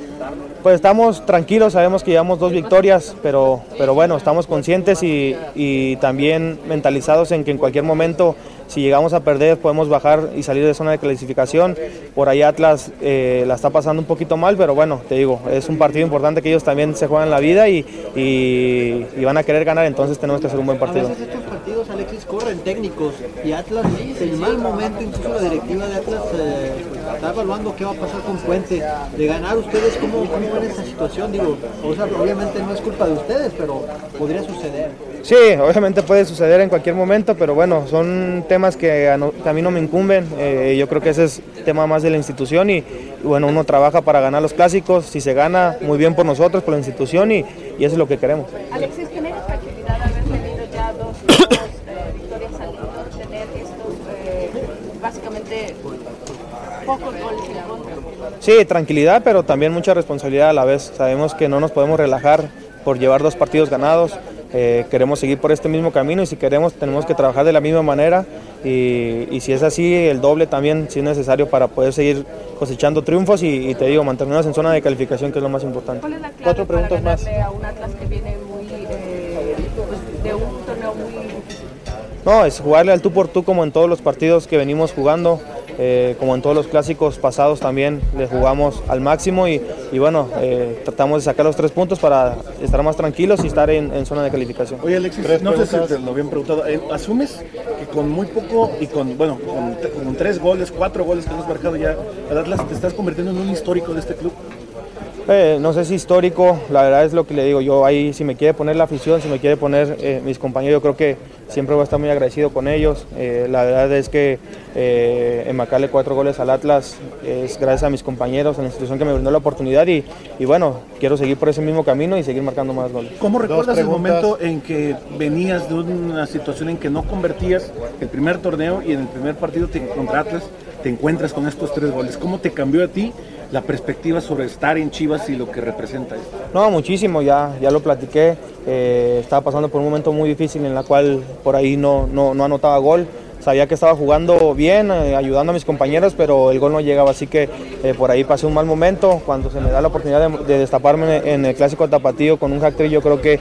Pues estamos tranquilos, sabemos que llevamos dos victorias, pero, pero bueno, estamos conscientes y, y también mentalizados en que en cualquier momento, si llegamos a perder, podemos bajar y salir de zona de clasificación. Por ahí Atlas eh, la está pasando un poquito mal, pero bueno, te digo, es un partido importante que ellos también se juegan la vida y, y- van a querer ganar, entonces tenemos que hacer un buen partido. estos partidos, Alexis, corren técnicos y Atlas, en mal momento, incluso la directiva de Atlas eh, está evaluando qué va a pasar con Puente. De ganar ustedes, ¿cómo, cómo ven esa situación? Digo, o sea, obviamente no es culpa de ustedes, pero podría suceder. Sí, obviamente puede suceder en cualquier momento, pero bueno, son temas que a, no- que a mí no me incumben. Eh, yo creo que ese es tema más de la institución y, bueno, uno trabaja para ganar los clásicos. Si se gana, muy bien por nosotros, por la institución y, y eso es lo que queremos. Alexis, ¿genera tranquilidad haber tenido ya dos, dos eh, victorias al hilo, tener estos eh, básicamente pocos goles en contra? Sí, tranquilidad, pero también mucha responsabilidad a la vez. Sabemos que no nos podemos relajar por llevar dos partidos ganados. Eh, queremos seguir por este mismo camino y si queremos tenemos que trabajar de la misma manera y, y si es así el doble también si es necesario para poder seguir cosechando triunfos y, y te digo mantenernos en zona de calificación que es lo más importante. ¿Cuál es la clave Cuatro para preguntas más. ganarle a un Atlas que viene muy, eh, pues, de un torneo muy difícil? No, es jugarle al tú por tú como en todos los partidos que venimos jugando, eh, como en todos los clásicos pasados también le jugamos al máximo y, y bueno, eh, tratamos de sacar los tres puntos para estar más tranquilos y estar en, en zona de calificación. Oye, Alexis, no sé si te lo habían preguntado. eh, ¿Asumes que con muy poco y con, bueno, con, tres goles, cuatro goles que hemos marcado ya, al Atlas te estás convirtiendo en un histórico de este club? Eh, no sé si histórico, la verdad es lo que le digo. Yo ahí, si me quiere poner la afición, si me quiere poner eh, mis compañeros, yo creo que siempre voy a estar muy agradecido con ellos. Eh, la verdad es que eh, enmarcarle cuatro goles al Atlas es gracias a mis compañeros, a la institución que me brindó la oportunidad y, y bueno, quiero seguir por ese mismo camino y seguir marcando más goles. ¿Cómo recuerdas el momento en que venías de una situación en que no convertías el primer torneo y en el primer partido te, contra Atlas te encuentras con estos tres goles? ¿Cómo te cambió a ti la perspectiva sobre estar en Chivas y lo que representa esto? No, muchísimo, ya, ya lo platiqué. Eh, estaba pasando por un momento muy difícil en la cual por ahí no, no, no anotaba gol. Sabía que estaba jugando bien, eh, ayudando a mis compañeros, pero el gol no llegaba, así que eh, por ahí pasé un mal momento. Cuando se me da la oportunidad de, de destaparme en, el clásico tapatío con un hack yo creo que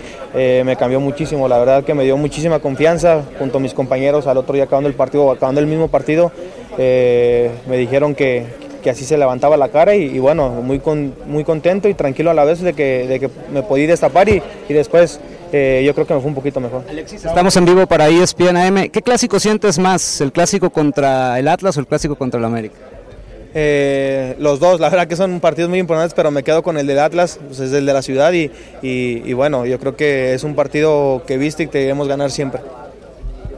me cambió muchísimo. La verdad que me dio muchísima confianza junto a mis compañeros al otro día acabando el partido, acabando el mismo partido. me dijeron que, que así se levantaba la cara y, y bueno, muy, con- muy contento y tranquilo a la vez de que, de que me podí destapar y, y después eh, yo creo que me fue un poquito mejor. Estamos en vivo para ESPN AM. ¿Qué clásico sientes más? ¿El clásico contra el Atlas o el clásico contra el América? Eh, los dos, la verdad que son partidos muy importantes, pero me quedo con el del Atlas, pues es el de la ciudad y, y- y bueno, yo creo que es un partido que viste y que debemos ganar siempre.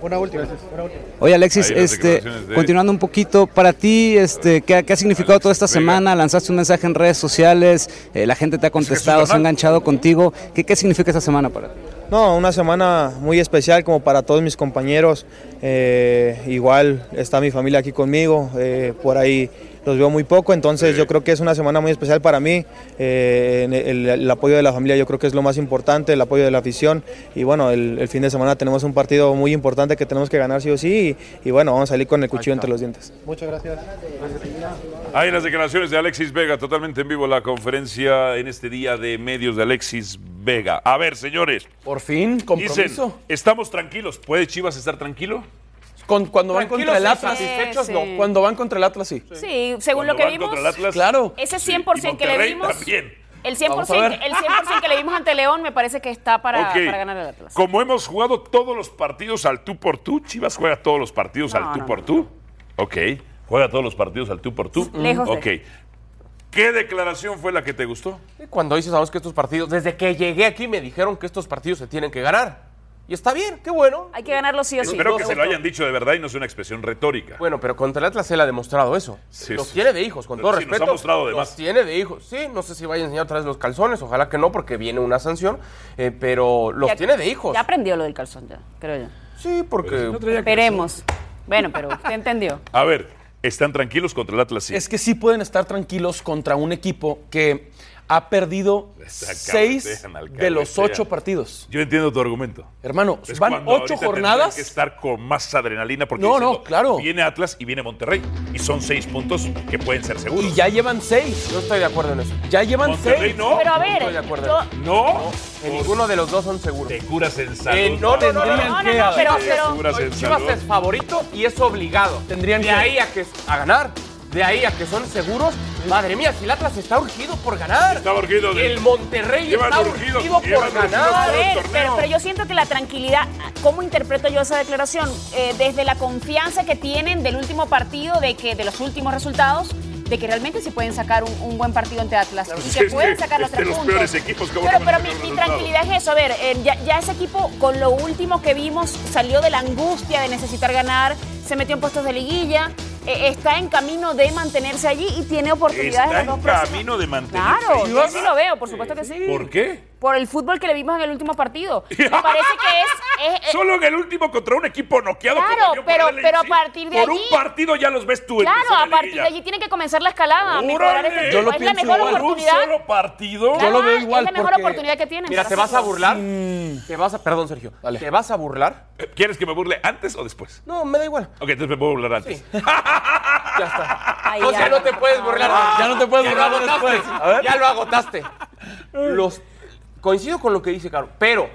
Una última. Una última. Oye Alexis, este, de- continuando un poquito, para ti, este, ¿qué, ha- qué ha significado toda esta semana? Lanzaste un mensaje en redes sociales, eh, la gente te ha contestado, se ha enganchado contigo. ¿Qué, ¿Qué significa esta semana para ti? No, una semana muy especial como para todos mis compañeros. Eh, igual está mi familia aquí conmigo, eh, por ahí los veo muy poco, entonces yo creo que es una semana muy especial para mí. Eh, el, el apoyo de la familia yo creo que es lo más importante, el apoyo de la afición. Y bueno, el, el fin de semana tenemos un partido muy importante que tenemos que ganar sí o sí. Y, y bueno, vamos a salir con el cuchillo entre los dientes. Muchas gracias. Hay las declaraciones de Alexis Vega, totalmente en vivo la conferencia en este día de medios de Alexis Vega. A ver, señores. Por fin, compromiso. Dicen, estamos tranquilos. ¿Puede Chivas estar tranquilo? Con- cuando van contra el Atlas. satisfechos, no. Cuando van contra el Atlas, sí. Sí, según lo que van vimos, contra el Atlas, Claro. ese sí. 100% Y que le vimos, también. el 100%, Vamos a ver. el 100% que le vimos ante León me parece que está para, ganar el Atlas. Como hemos jugado todos los partidos al tú por tú, Chivas juega todos los partidos al tú no, por tú. Ok. Juega todos los partidos al tú por tú. Lejos de- Ok. ¿Qué declaración fue la que te gustó? Cuando dices, sabemos que estos partidos, desde que llegué aquí me dijeron que estos partidos se tienen que ganar. Y está bien, qué bueno. Hay que ganarlo sí o sí. Espero que se lo hayan dicho de verdad y no sea una expresión retórica. Bueno, pero contra el Atlas él ha demostrado eso. Sí, los sí. tiene de hijos, con todo Sí, nos respeto. ha mostrado de los más. tiene de hijos. Sí, no sé si vaya a enseñar otra vez los calzones, ojalá que no, porque viene una sanción. eh, pero los Ya- tiene de hijos. Ya aprendió lo del calzón, ya, creo yo. Sí, porque. Esperemos. Bueno, pero usted entendió. A ver, ¿están tranquilos contra el Atlas? Sí. Es que sí pueden estar tranquilos contra un equipo que ha perdido seis de los ocho partidos. Yo entiendo tu argumento. Hermano, Es van ocho jornadas. que estar con más adrenalina porque No, diciendo, no, claro. viene Atlas y viene Monterrey y son seis puntos que pueden ser seguros. Y ya llevan seis. No estoy de acuerdo en eso. Ya llevan Monterrey seis. no. Pero a ver, estoy de acuerdo. yo- No. En ninguno de los dos son seguros. Te curas en salud. Eh, no, no, no, no, Tendrían no, que no, no, pero, pero Chivas es favorito y es obligado. Tendrían de que- ahí a que a ganar. De ahí a que son seguros. Madre mía, si el Atlas está urgido por ganar. Está urgido de- El Monterrey Llevan está urgido por ganar. A ver, pero, pero yo siento que la tranquilidad, ¿cómo interpreto yo esa declaración? Eh, desde la confianza que tienen del último partido, de que de los últimos resultados, de que realmente se pueden sacar un, un buen partido ante Atlas y que es pueden sacar los tres los puntos. peores equipos que pero pero mi, tranquilidad es eso, a ver, eh, ya, ya ese equipo con lo último que vimos salió de la angustia de necesitar ganar, se metió en puestos de liguilla, eh, está en camino de mantenerse allí y tiene oportunidades Está en los en camino de mantenerse. Claro, yo sí lo veo, por supuesto que sí. ¿Por qué? Por el fútbol que le vimos en el último partido. Me parece que es. es- es- Solo en el último contra un equipo noqueado Claro, pero- pero a partir de Por allí- un partido ya los ves tú en claro, a partir de allí tiene que comenzar la escalada. mejorar este. Yo lo es la pienso mejor igual. oportunidad. Un solo partido. Claro, Yo lo veo igual Es la mejor porque- oportunidad que tienes. Mira, ¿te vas a burlar? ¿Te vas a, perdón, Sergio. ¿Te vas a burlar? Eh, ¿Quieres que me burle antes o después? No, me da igual. Ok, entonces me puedo burlar antes. Ya está. Ay, o ya. no te puedes burlar. Ya no te puedes burlar después. A ver. Ya lo agotaste. Los, coincido con lo que dice Caro, pero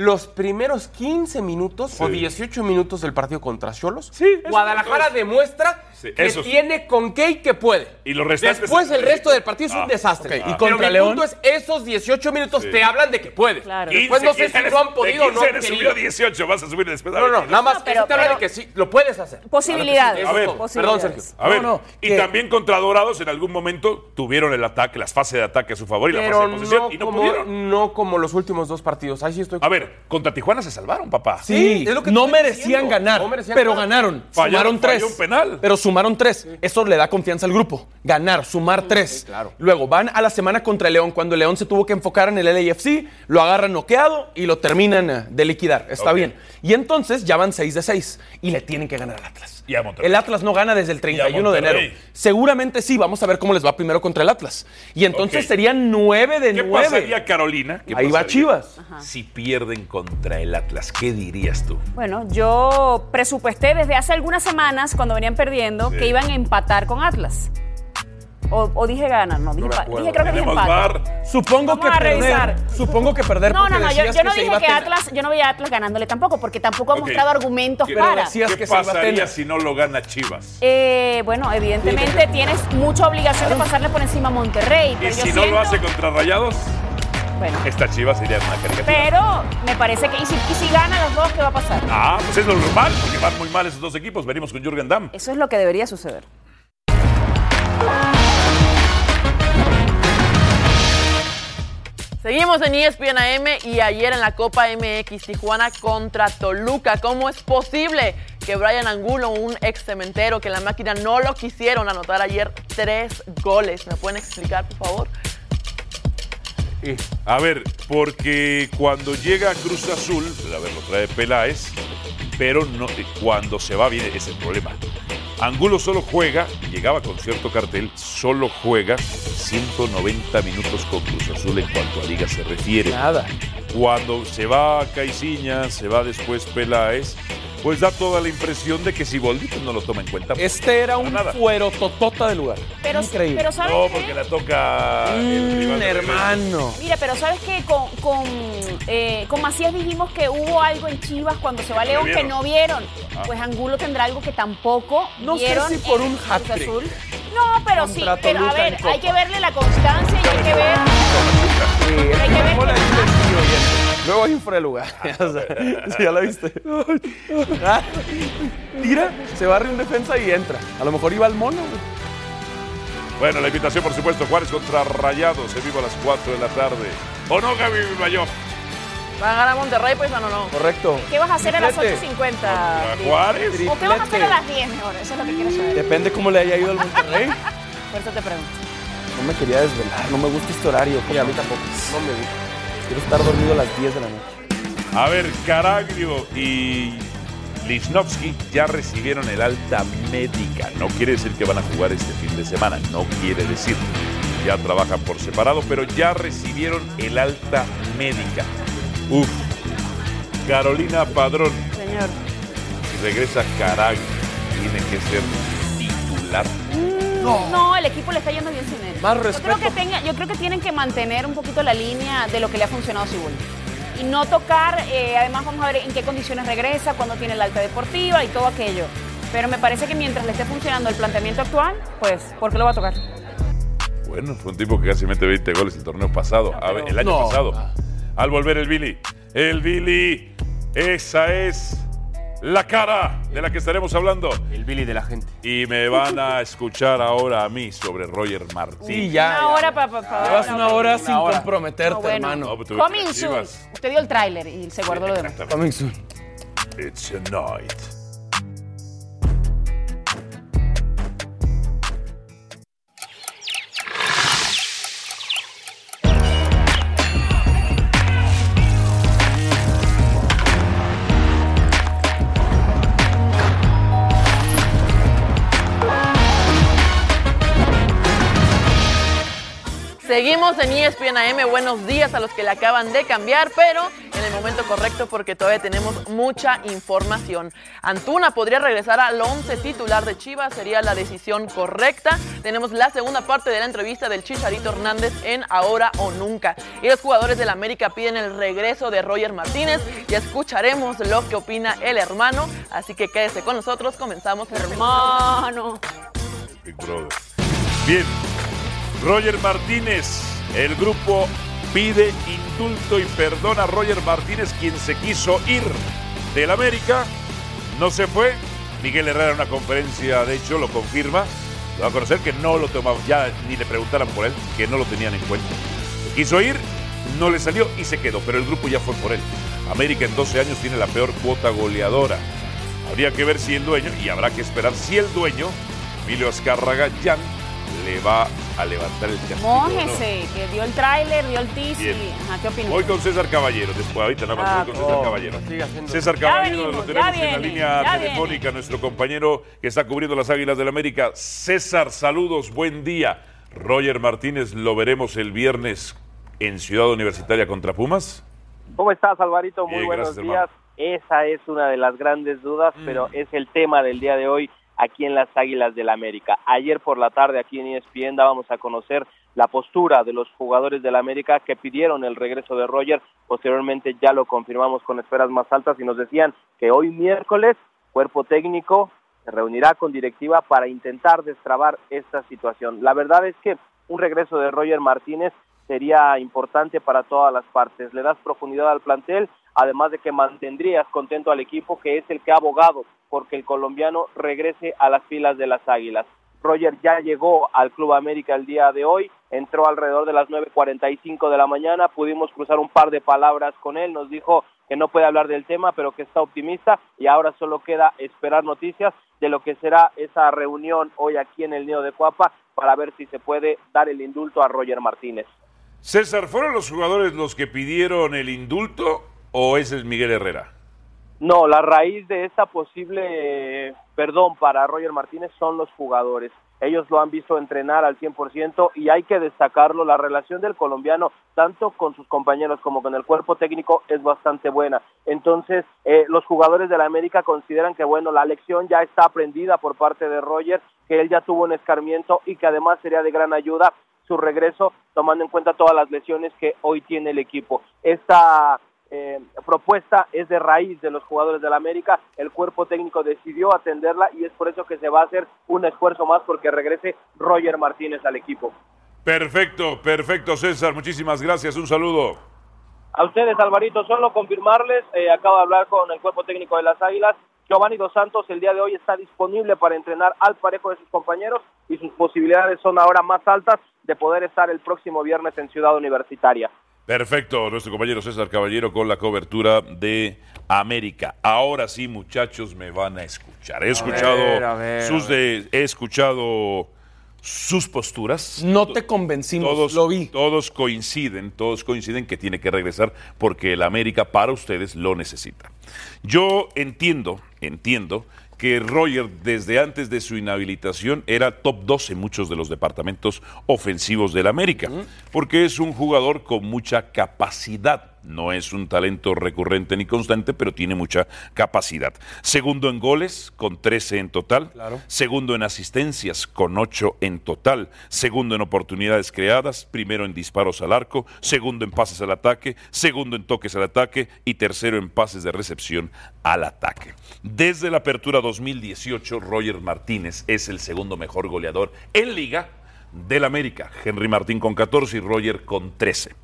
los primeros 15 minutos o 18 minutos del partido contra Cholos, Guadalajara es. demuestra Sí, que eso tiene con qué y que puede. Y Después el resto del partido es Ah, un desastre. ok. ¿Y Pero contra mi León? punto es, esos 18 minutos Sí. te hablan de que puede. Claro. Después no sé 15 si lo han podido o no. 15 eres querido. subió 18, vas a subir después. No, no, 22. nada más No, pero- eso te habla pero- de que sí, lo puedes hacer. Posibilidades. Claro que sí, A eso ver, es todo. Perdón, posibilidades. Sergio. A ver, No, no, y que- también contra Dorados en algún momento tuvieron el ataque, las fases de ataque a su favor y la Pero fase de posesión no, y no como, pudieron. no como los últimos dos partidos. Ahí sí estoy. A ver, contra Tijuana se salvaron, papá. Sí, es lo que no merecían ganar, No merecían pero ganar. ganaron. Fallaron- sumaron tres. falló un penal. Pero sumaron tres. Eso le da confianza al grupo. Ganar, sumar tres. Luego van a la semana contra el León, cuando el León se tuvo que enfocar en el LAFC, lo agarran noqueado y lo terminan eh, de liquidar. Está bien. Y entonces ya van 6 de 6 y le tienen que ganar al Atlas. Y a Monterrey. El Atlas no gana desde el 31 de enero. Seguramente sí, vamos a ver cómo les va primero contra el Atlas. Y entonces serían 9 de ¿Qué 9. pasaría, Carolina? ¿Qué Ahí va Chivas. Si pierden contra el Atlas, ¿qué dirías tú? Bueno, yo presupuesté desde hace algunas semanas, cuando venían perdiendo, Sí. que iban a empatar con Atlas. O, o dije ganar, no, dije, acuerdo. creo que dije empate. VAR. Supongo Vamos que a perder. revisar. Supongo que perder No, no, no, yo, no dije que Atlas, yo no veía a Atlas ganándole tampoco, porque tampoco ha Ok. mostrado argumentos ¿Qué- para. decías ¿Qué que se iba a pasaría si no lo gana Chivas? Eh, bueno, evidentemente tienes mucha obligación de pasarle por encima a Monterrey. Y Pero si no lo hace contra Rayados, Bueno, esta Chivas sería una caricatura. pero me parece que. Y si, y si gana los dos, ¿qué va a pasar? Ah, pues es lo normal, porque van muy mal esos dos equipos. Venimos con Jürgen Damm. Eso es lo que debería suceder. Seguimos en ESPN AM y ayer en la Copa MX Tijuana contra Toluca. ¿Cómo es posible que Brian Angulo, un ex cementero, que la máquina no lo quisieron anotar ayer tres goles? ¿Me pueden explicar, por favor? A ver, porque cuando llega Cruz Azul, a ver, lo trae Peláez, pero no, cuando se va viene ese problema. Angulo solo juega, llegaba con cierto cartel, solo juega 190 minutos con Cruz Azul en cuanto a liga se refiere. Nada. Cuando se va Caiciña, se va después Peláez, pues da toda la impresión de que si pues no lo toma en cuenta. Este era un fuero totota del lugar. Pero, Increíble. pero ¿sabes No, qué? porque la toca el Mm, de regreso. hermano. Mira, pero ¿sabes qué? Con, con, eh, con Macías dijimos que hubo algo en Chivas cuando se va a Que León que no vieron. Ah. Pues Angulo tendrá algo que tampoco No sé vieron si por en un Cruz hat-trick. Azul. No, pero sí, pero a ver, hay que verle la constancia y hay que ver... Sí, Hay que ver Luego ahí fuera de lugar. O sea, sí, ya la viste. Ah, Tira, se barre un defensa y entra. A lo mejor iba al mono. Bueno, la invitación, por supuesto, Juárez contra Rayados, en vivo a las 4 de la tarde. ¿O no, Gaby Bilbayo? ¿Va a ganar Monterrey, pues o no? no? Correcto. ¿Qué vas a hacer a las Triplete. 8.50? ¿A? Juárez? ¿O qué vas a hacer a las 10 mejor? Eso es lo que quiero saber. Depende cómo le haya ido al Monterrey. Por eso te pregunto. No me quería desvelar, no me gusta este horario. Y a mí tampoco. No me gusta. Quiero estar dormido a las 10 de la noche. A ver, Caraglio y Lichnowsky ya recibieron el alta médica. No quiere decir que van a jugar este fin de semana, no quiere decir. Ya trabajan por separado, pero ya recibieron el alta médica. Uf. Carolina Padrón, Señor. si regresa Caraglio, tiene que ser titular. No. el equipo le está yendo bien sin él. Más Yo creo, que tenga, yo creo que tienen que mantener un poquito la línea de lo que le ha funcionado a Siboldi. Y no tocar, eh, además vamos a ver en qué condiciones regresa, cuándo tiene la alta deportiva y todo aquello. Pero me parece que mientras le esté funcionando el planteamiento actual, pues, ¿por qué lo va a tocar? Bueno, fue un tipo que casi mete 20 goles el torneo pasado, el año No. pasado. Al volver el Billy. El Billy. Esa es la cara de la que estaremos hablando. El Billy de la gente. Y me van a escuchar ahora a mí sobre Roger Martí. Sí, ya. Una hora para... Llevas una hora sin comprometerte, No, bueno. hermano. No, pues Coming soon. Usted dio el tráiler y se guardó lo demás. Coming soon. It's a night. Seguimos en ESPN AM. Buenos días a los que le acaban de cambiar, pero en el momento correcto porque todavía tenemos mucha información. Antuna podría regresar al 11 titular de Chivas, sería la decisión correcta. Tenemos la segunda parte de la entrevista del Chicharito Hernández en Ahora o Nunca. Y los jugadores del América piden el regreso de Roger Martínez y escucharemos lo que opina el hermano. Así que quédese con nosotros, comenzamos. Hermano. Big Brother. Bien, Roger Martínez, el grupo pide indulto y perdona a Roger Martínez, quien se quiso ir del América. No se fue. Miguel Herrera en una conferencia, de hecho, lo confirma. Lo va a conocer que no lo tomaban, ya ni le preguntaran por él, que no lo tenían en cuenta. Quiso ir, no le salió y se quedó, pero el grupo ya fue por él. América en 12 años tiene la peor cuota goleadora. Habría que ver si el dueño, y habrá que esperar si el dueño, Emilio Azcárraga Jan, le va a levantar el castigo. no. Mójese, que dio el tráiler, dio el teaser. Ajá, ¿Qué opinas? Voy con César Caballero, después ahorita nada más Ah, voy con César. Caballero. César Caballero venimos, lo tenemos en la línea telefónica, nuestro compañero que está cubriendo las Águilas del América. César, saludos, buen día. Roger Martínez lo veremos el viernes en Ciudad Universitaria contra Pumas. ¿Cómo estás, Alvarito? Muy buenos gracias, días. Esa es una de las grandes dudas, pero es el tema del día de hoy aquí en las Águilas del América. Ayer por la tarde aquí en ESPN dábamos a conocer la postura de los jugadores del América que pidieron el regreso de Roger. Posteriormente ya lo confirmamos con esferas más altas y nos decían que hoy miércoles cuerpo técnico se reunirá con directiva para intentar destrabar esta situación. La verdad es que un regreso de Roger Martínez sería importante para todas las partes. Le das profundidad al plantel, además de que mantendrías contento al equipo, que es el que ha abogado porque el colombiano regrese a las filas de las Águilas. Roger ya llegó al Club América el día de hoy, entró alrededor de las 9.45 de la mañana, pudimos cruzar un par de palabras con él, nos dijo que no puede hablar del tema, pero que está optimista y ahora solo queda esperar noticias de lo que será esa reunión hoy aquí en el Nido de Cuapa para ver si se puede dar el indulto a Roger Martínez. César, ¿fueron los jugadores los que pidieron el indulto o ese es Miguel Herrera? No, la raíz de esta posible perdón para Roger Martínez son los jugadores. Ellos lo han visto entrenar al 100% y hay que destacarlo, la relación del colombiano tanto con sus compañeros como con el cuerpo técnico es bastante buena. Entonces, eh, los jugadores de la América consideran que, bueno, la lección ya está aprendida por parte de Roger, que él ya tuvo un escarmiento y que además sería de gran ayuda su regreso, tomando en cuenta todas las lesiones que hoy tiene el equipo. Esta eh, propuesta es de raíz de los jugadores del América. El cuerpo técnico decidió atenderla y es por eso que se va a hacer un esfuerzo más porque regrese Roger Martínez al equipo. Perfecto, perfecto, César. Muchísimas gracias. Un saludo. A ustedes, Alvarito, solo confirmarles, eh, acabo de hablar con el cuerpo técnico de las Águilas. Giovanni Dos Santos el día de hoy está disponible para entrenar al parejo de sus compañeros y sus posibilidades son ahora más altas de poder estar el próximo viernes en Ciudad Universitaria. Perfecto, nuestro compañero César Caballero con la cobertura de América. Ahora sí, muchachos, me van a escuchar. He escuchado ver, a ver, sus de, he escuchado sus posturas. No te convencimos, Todos, lo vi. todos coinciden, todos coinciden que tiene que regresar porque el América para ustedes lo necesita. Yo entiendo, entiendo que Roger desde antes de su inhabilitación era top 2 en muchos de los departamentos ofensivos del América, porque es un jugador con mucha capacidad. No es un talento recurrente ni constante, pero tiene mucha capacidad. Segundo en goles, con 13 en total. Segundo en asistencias, con 8 en total. Segundo en oportunidades creadas. Primero en disparos al arco. Segundo en pases al ataque. Segundo en toques al ataque. Y tercero en pases de recepción al ataque. Desde la apertura 2018, Roger Martínez es el segundo mejor goleador en liga del América. Henry Martín con 14 y Roger con 13.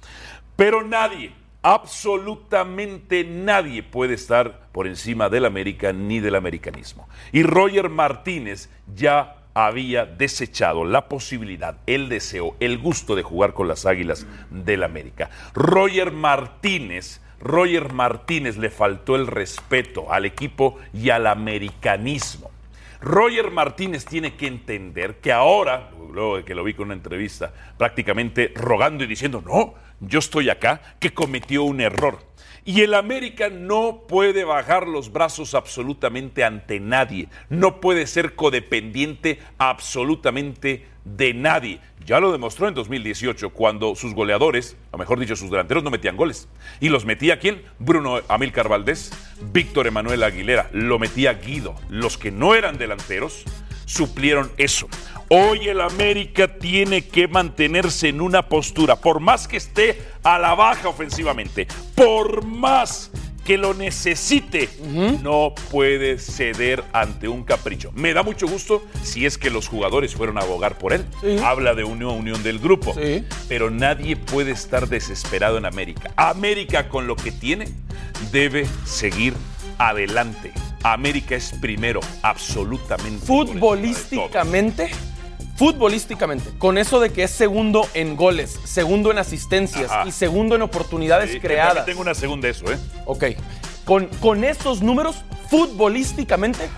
Pero nadie, absolutamente nadie puede estar por encima del América ni del americanismo. Y Roger Martínez ya había desechado la posibilidad, el deseo, el gusto de jugar con las Águilas del América. Roger Martínez, Roger Martínez le faltó el respeto al equipo y al americanismo. Roger Martínez tiene que entender que ahora, luego de que lo vi con una entrevista, prácticamente rogando y diciendo, no, yo estoy acá, que cometió un error. Y el América no puede bajar los brazos absolutamente ante nadie. No puede ser codependiente absolutamente de nadie. Ya lo demostró en 2018 cuando sus goleadores, o mejor dicho, sus delanteros no metían goles. ¿Y los metía quién? Bruno Amílcar Valdés, Víctor Emanuel Aguilera, lo metía Guido. Los que no eran delanteros suplieron eso. Hoy el América tiene que mantenerse en una postura, por más que esté a la baja ofensivamente, por más que lo necesite, no puede ceder ante un capricho. Me da mucho gusto si es que los jugadores fueron a abogar por él. Habla de unión, unión del grupo. Pero nadie puede estar desesperado en América. América con lo que tiene debe seguir adelante. América es primero, absolutamente. Futbolísticamente, futbolísticamente, con eso de que es segundo en goles, segundo en asistencias Ajá. y segundo en oportunidades Sí, creadas. también Tengo una segunda de eso, ¿eh? Ok. Con, con esos números, futbolísticamente,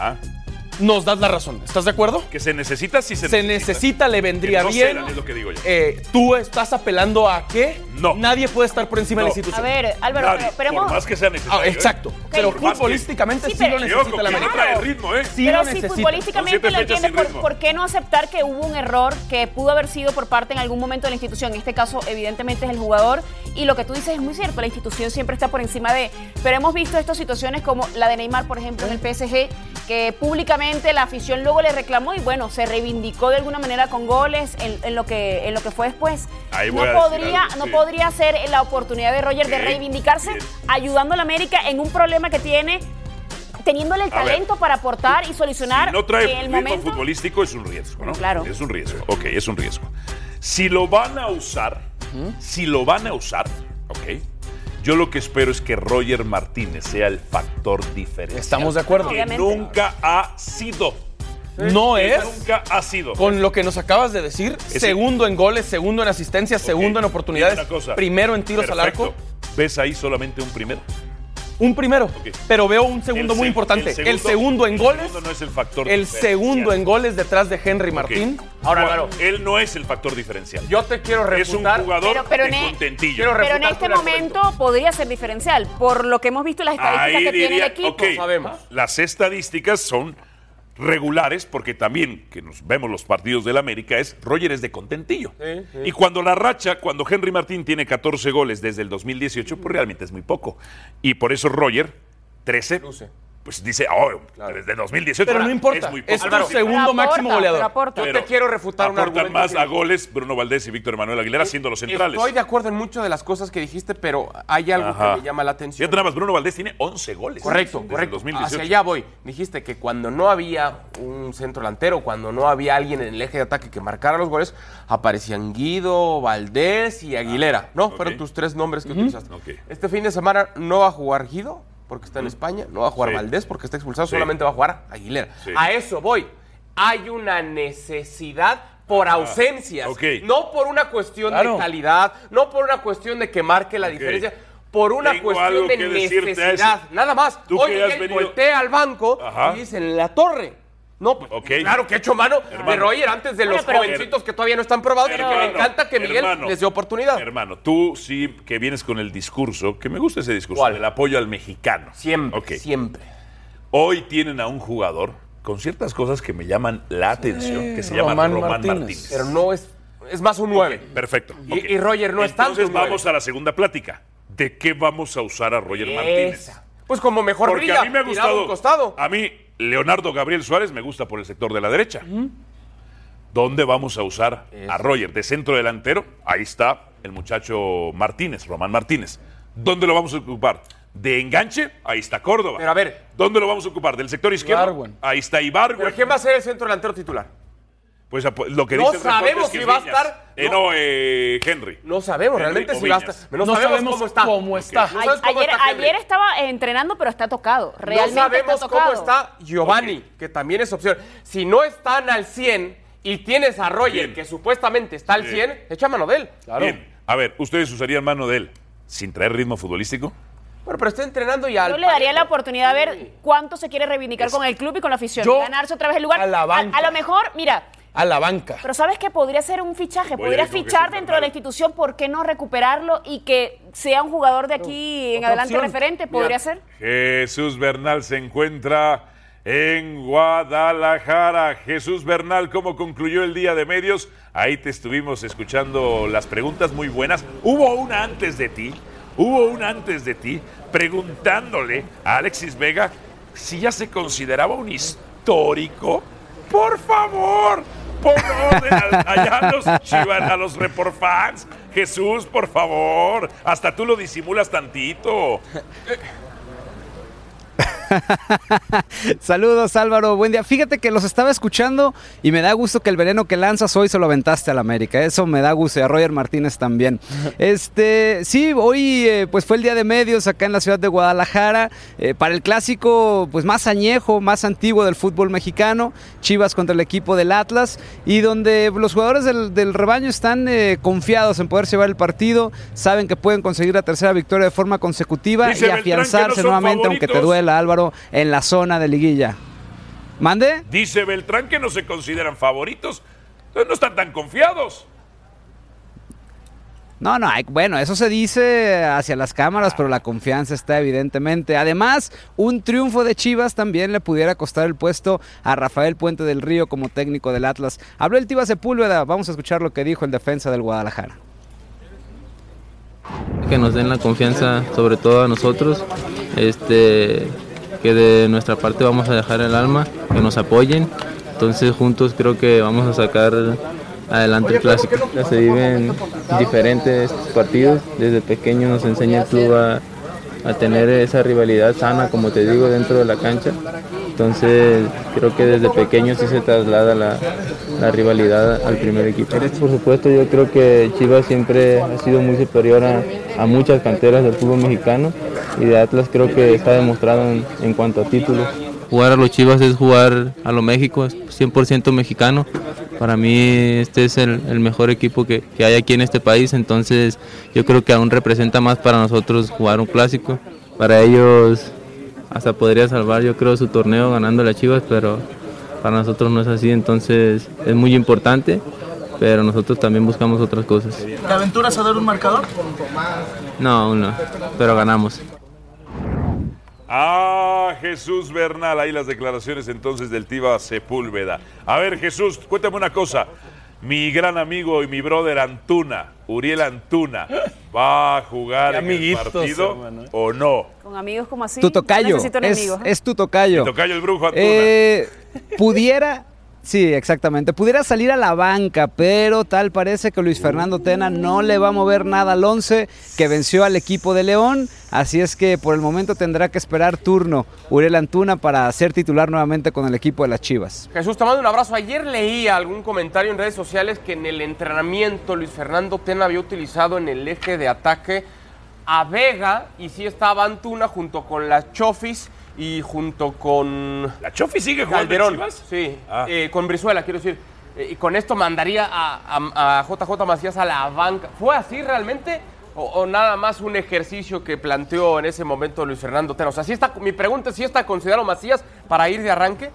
nos das la razón. ¿Estás de acuerdo? Que se necesita, sí se, Se necesita, le vendría Que no bien. cedan, es lo que digo yo. Eh, ¿Tú estás apelando a qué? No. Nadie puede estar por encima de la No. institución. A ver, Álvaro, Nadie, pero, pero por hemos- más que sea necesario. Ah, ¿eh? exacto. Pero Por más que- futbolísticamente Sí, sí, pero- lo necesita la no América. trae ritmo, ¿eh? Sí pero lo si necesita. futbolísticamente lo fechas entiende, sin ¿por, por qué no aceptar que hubo un error que pudo haber sido por parte en algún momento de la institución? En este caso, evidentemente, es el jugador. Y lo que tú dices es muy cierto, la institución siempre está por encima de... Pero hemos visto estas situaciones como la de Neymar, por ejemplo, en el PSG, que públicamente la afición luego le reclamó y bueno, se reivindicó de alguna manera con goles en, en lo, que, en lo que fue después. Ahí no podría, algo, no podría ser la oportunidad de Roger de reivindicarse ayudando a la América en un problema que tiene, teniéndole el A ver. talento para aportar y solucionar Si no trae el momento. futbolístico es un riesgo, ¿no? Claro. Es un riesgo. Ok, es un riesgo. Si lo van a usar, si lo van a usar, ok. Yo lo que espero es que Roger Martínez sea el factor diferencial. Estamos de acuerdo. Que nunca ha sido. No Que es. Nunca ha sido. Con lo que nos acabas de decir, Ese- segundo en goles, segundo en asistencias, segundo en oportunidades, primero en tiros al arco. ¿Ves ahí solamente un primero? Un primero, pero veo un segundo El muy importante. El segundo, en el goles, segundo no es el factor el diferencial. segundo en goles detrás de Henry. Martín. Ahora, claro. Él no es el factor diferencial. Yo te quiero Es un refutar. jugador Pero- pero de en e- contentillo. Pero en refutar este argumento. momento podría ser diferencial, por lo que hemos visto en las estadísticas Ahí que tiene el equipo. ok, las estadísticas son regulares porque también que nos vemos los partidos del América es Roger es de contentillo. Sí, sí. Y cuando la racha, cuando Henry Martín tiene 14 goles desde el 2018, pues realmente es muy poco. Y por eso Roger 13 pues dice, oh, desde 2018 Pero no importa, es muy poco. es tu segundo máximo goleador. Yo te quiero refutar un argumento más que- a goles Bruno Valdés y Víctor Manuel Aguilera siendo los centrales. Estoy de acuerdo en muchas de las cosas que dijiste, pero hay algo Ajá. que me llama la atención. Fíjate nada más, Bruno Valdés tiene 11 goles. Correcto, desde correcto. 2018. Hacia allá voy. Dijiste que cuando no había un centro delantero, cuando no había alguien en el eje de ataque que marcara los goles, aparecían Guido, Valdés y Aguilera. ¿no? Fueron tus tres nombres que utilizaste. Ok. Este fin de semana no va a jugar Guido porque está en España, no va a jugar Sí. Valdés porque está expulsado, Sí. solamente va a jugar Aguilera. Sí. A eso voy. Hay una necesidad por ausencias, ok. no por una cuestión Claro. de calidad, no por una cuestión de que marque la diferencia, por una Tengo cuestión de necesidad. Nada más. Hoy Miguel venido- voltea al banco Ajá. y dice en la torre. No, pues, claro que he hecho mano de Hermano. Roger antes de Bueno, los pero- jovencitos que todavía no están probados, pero Hermano, me encanta que Miguel hermano, les dé oportunidad. Hermano, tú sí que vienes con el discurso, que me gusta ese discurso, ¿Cuál? del apoyo al mexicano. Siempre, siempre. Hoy tienen a un jugador con ciertas cosas que me llaman la atención, que se llama Román Román Martínez. Martínez. Pero no es, es más un 9. Perfecto. Y- Roger no es tanto Entonces vamos a la segunda plática. ¿De qué vamos a usar a Roger Martínez? Pues como mejor Porque brilla, a mí me ha gustado. A mí, Leonardo Gabriel Suárez me gusta por el sector de la derecha. ¿Dónde vamos a usar a Roger? De centro delantero, ahí está el muchacho Martínez, Román Martínez. ¿Dónde lo vamos a ocupar? De enganche, ahí está Córdoba. Pero a ver. ¿Dónde lo vamos a ocupar? Del sector izquierdo, ahí está Ibargüen. ¿Pero quién va a ser el centro delantero titular? Pues lo que No dice reporte sabemos es que si va a estar- Eh, no. no, eh, Henry. No sabemos Henry realmente si va a estar. No, No sabemos, sabemos cómo está. cómo está. No sabes cómo ayer, está Henry. ayer estaba entrenando, pero está tocado. Realmente no sabemos está tocado. cómo está Giovanni, que también es opción. Si no están al 100 y tienes a Roger, Bien. que supuestamente está al Sí. 100, echa mano de él. Bien, a ver, ¿ustedes usarían mano de él sin traer ritmo futbolístico? Bueno, pero está entrenando ya. Yo le daría la oportunidad de ver cuánto se quiere reivindicar con el club y con la afición. Yo ganarse otra vez el lugar. a la banca. a lo mejor, mira, a la banca. Pero sabes que podría ser un fichaje, Voy podría fichar dentro de la institución, ¿por qué no recuperarlo y que sea un jugador de aquí en adelante opción. referente? ¿Podría ser? Jesús Bernal se encuentra en Guadalajara. Jesús Bernal, ¿cómo concluyó el día de medios? Ahí te estuvimos escuchando las preguntas muy buenas. Hubo una antes de ti, hubo una antes de ti, preguntándole a Alexis Vega si ya se consideraba un histórico. Por favor, pon orden allá a los chivas, a los reporfans. Jesús, por favor, hasta tú lo disimulas tantito. Saludos Álvaro, buen día. Fíjate que los estaba escuchando y me da gusto que el veneno que lanzas hoy se lo aventaste al América. Eso me da gusto y a Roger Martínez también. Este, sí, hoy eh, pues fue el día de medios acá en la ciudad de Guadalajara eh, para el clásico pues más añejo, más antiguo del fútbol mexicano, Chivas contra el equipo del Atlas y donde los jugadores del, del rebaño están eh, confiados en poder llevar el partido, saben que pueden conseguir la tercera victoria de forma consecutiva Dice y no afianzarse nuevamente, aunque te duela Álvaro, en la zona de liguilla. ¿Mande? Dice Beltrán que no se consideran favoritos. Entonces no están tan confiados. No, no, hay- bueno, eso se dice hacia las cámaras, pero la confianza está evidentemente. Además, un triunfo de Chivas también le pudiera costar el puesto a Rafael Puente del Río como técnico del Atlas. Habló el Tiva Sepúlveda, vamos a escuchar lo que dijo el defensa del Guadalajara. que nos den la confianza sobre todo a nosotros, este, que de nuestra parte vamos a dejar el alma, que nos apoyen, entonces juntos creo que vamos a sacar adelante el clásico. Se viven diferentes partidos, desde pequeño nos enseña el club a, a tener esa rivalidad sana, como te digo, dentro de la cancha, entonces creo que desde pequeño sí se traslada la, la rivalidad al primer equipo. Por supuesto, yo creo que Chivas siempre ha sido muy superior a, a muchas canteras del fútbol mexicano y de Atlas creo que está demostrado en, en cuanto a títulos. Jugar a los Chivas es jugar a lo México, es 100% mexicano. Para mí este es el, el mejor equipo que, que hay aquí en este país, entonces yo creo que aún representa más para nosotros jugar un clásico. Para ellos hasta podría salvar yo creo su torneo ganando las Chivas, pero para nosotros no es así, entonces es muy importante, pero nosotros también buscamos otras cosas. ¿Te aventuras a dar un marcador? No, aún no, pero ganamos. Ah, Jesús Bernal, ahí las declaraciones entonces del Tiva Sepúlveda. A ver, Jesús, cuéntame una cosa. Mi gran amigo y mi brother Antuna, Uriel Antuna, ¿va a jugar en el partido hermano. o no? Con amigos como así. Tu no tocayo, necesito es, enemigos, ¿eh? es tu tocayo. Mi tocayo el brujo Antuna. Eh, pudiera, sí, exactamente, pudiera salir a la banca, pero tal parece que Luis Fernando Tena no le va a mover nada al 11 que venció al equipo de León, así es que por el momento tendrá que esperar turno Uriel Antuna para ser titular nuevamente con el equipo de las Chivas. Jesús, te mando un abrazo. Ayer leí algún comentario en redes sociales que en el entrenamiento Luis Fernando Tena había utilizado en el eje de ataque a Vega y sí estaba Antuna junto con las Chofis y junto con... ¿La Chofis sigue jugando en Calderón, Chivas? Sí, Ah. eh, con Brizuela, quiero decir. Eh, y con esto mandaría a, a- a JJ Macías a la banca. ¿Fue así realmente? O, o nada más un ejercicio que planteó en ese momento Luis Fernando Tena? O sea, ¿sí está, mi pregunta es si está considerado Macías para ir de arranque.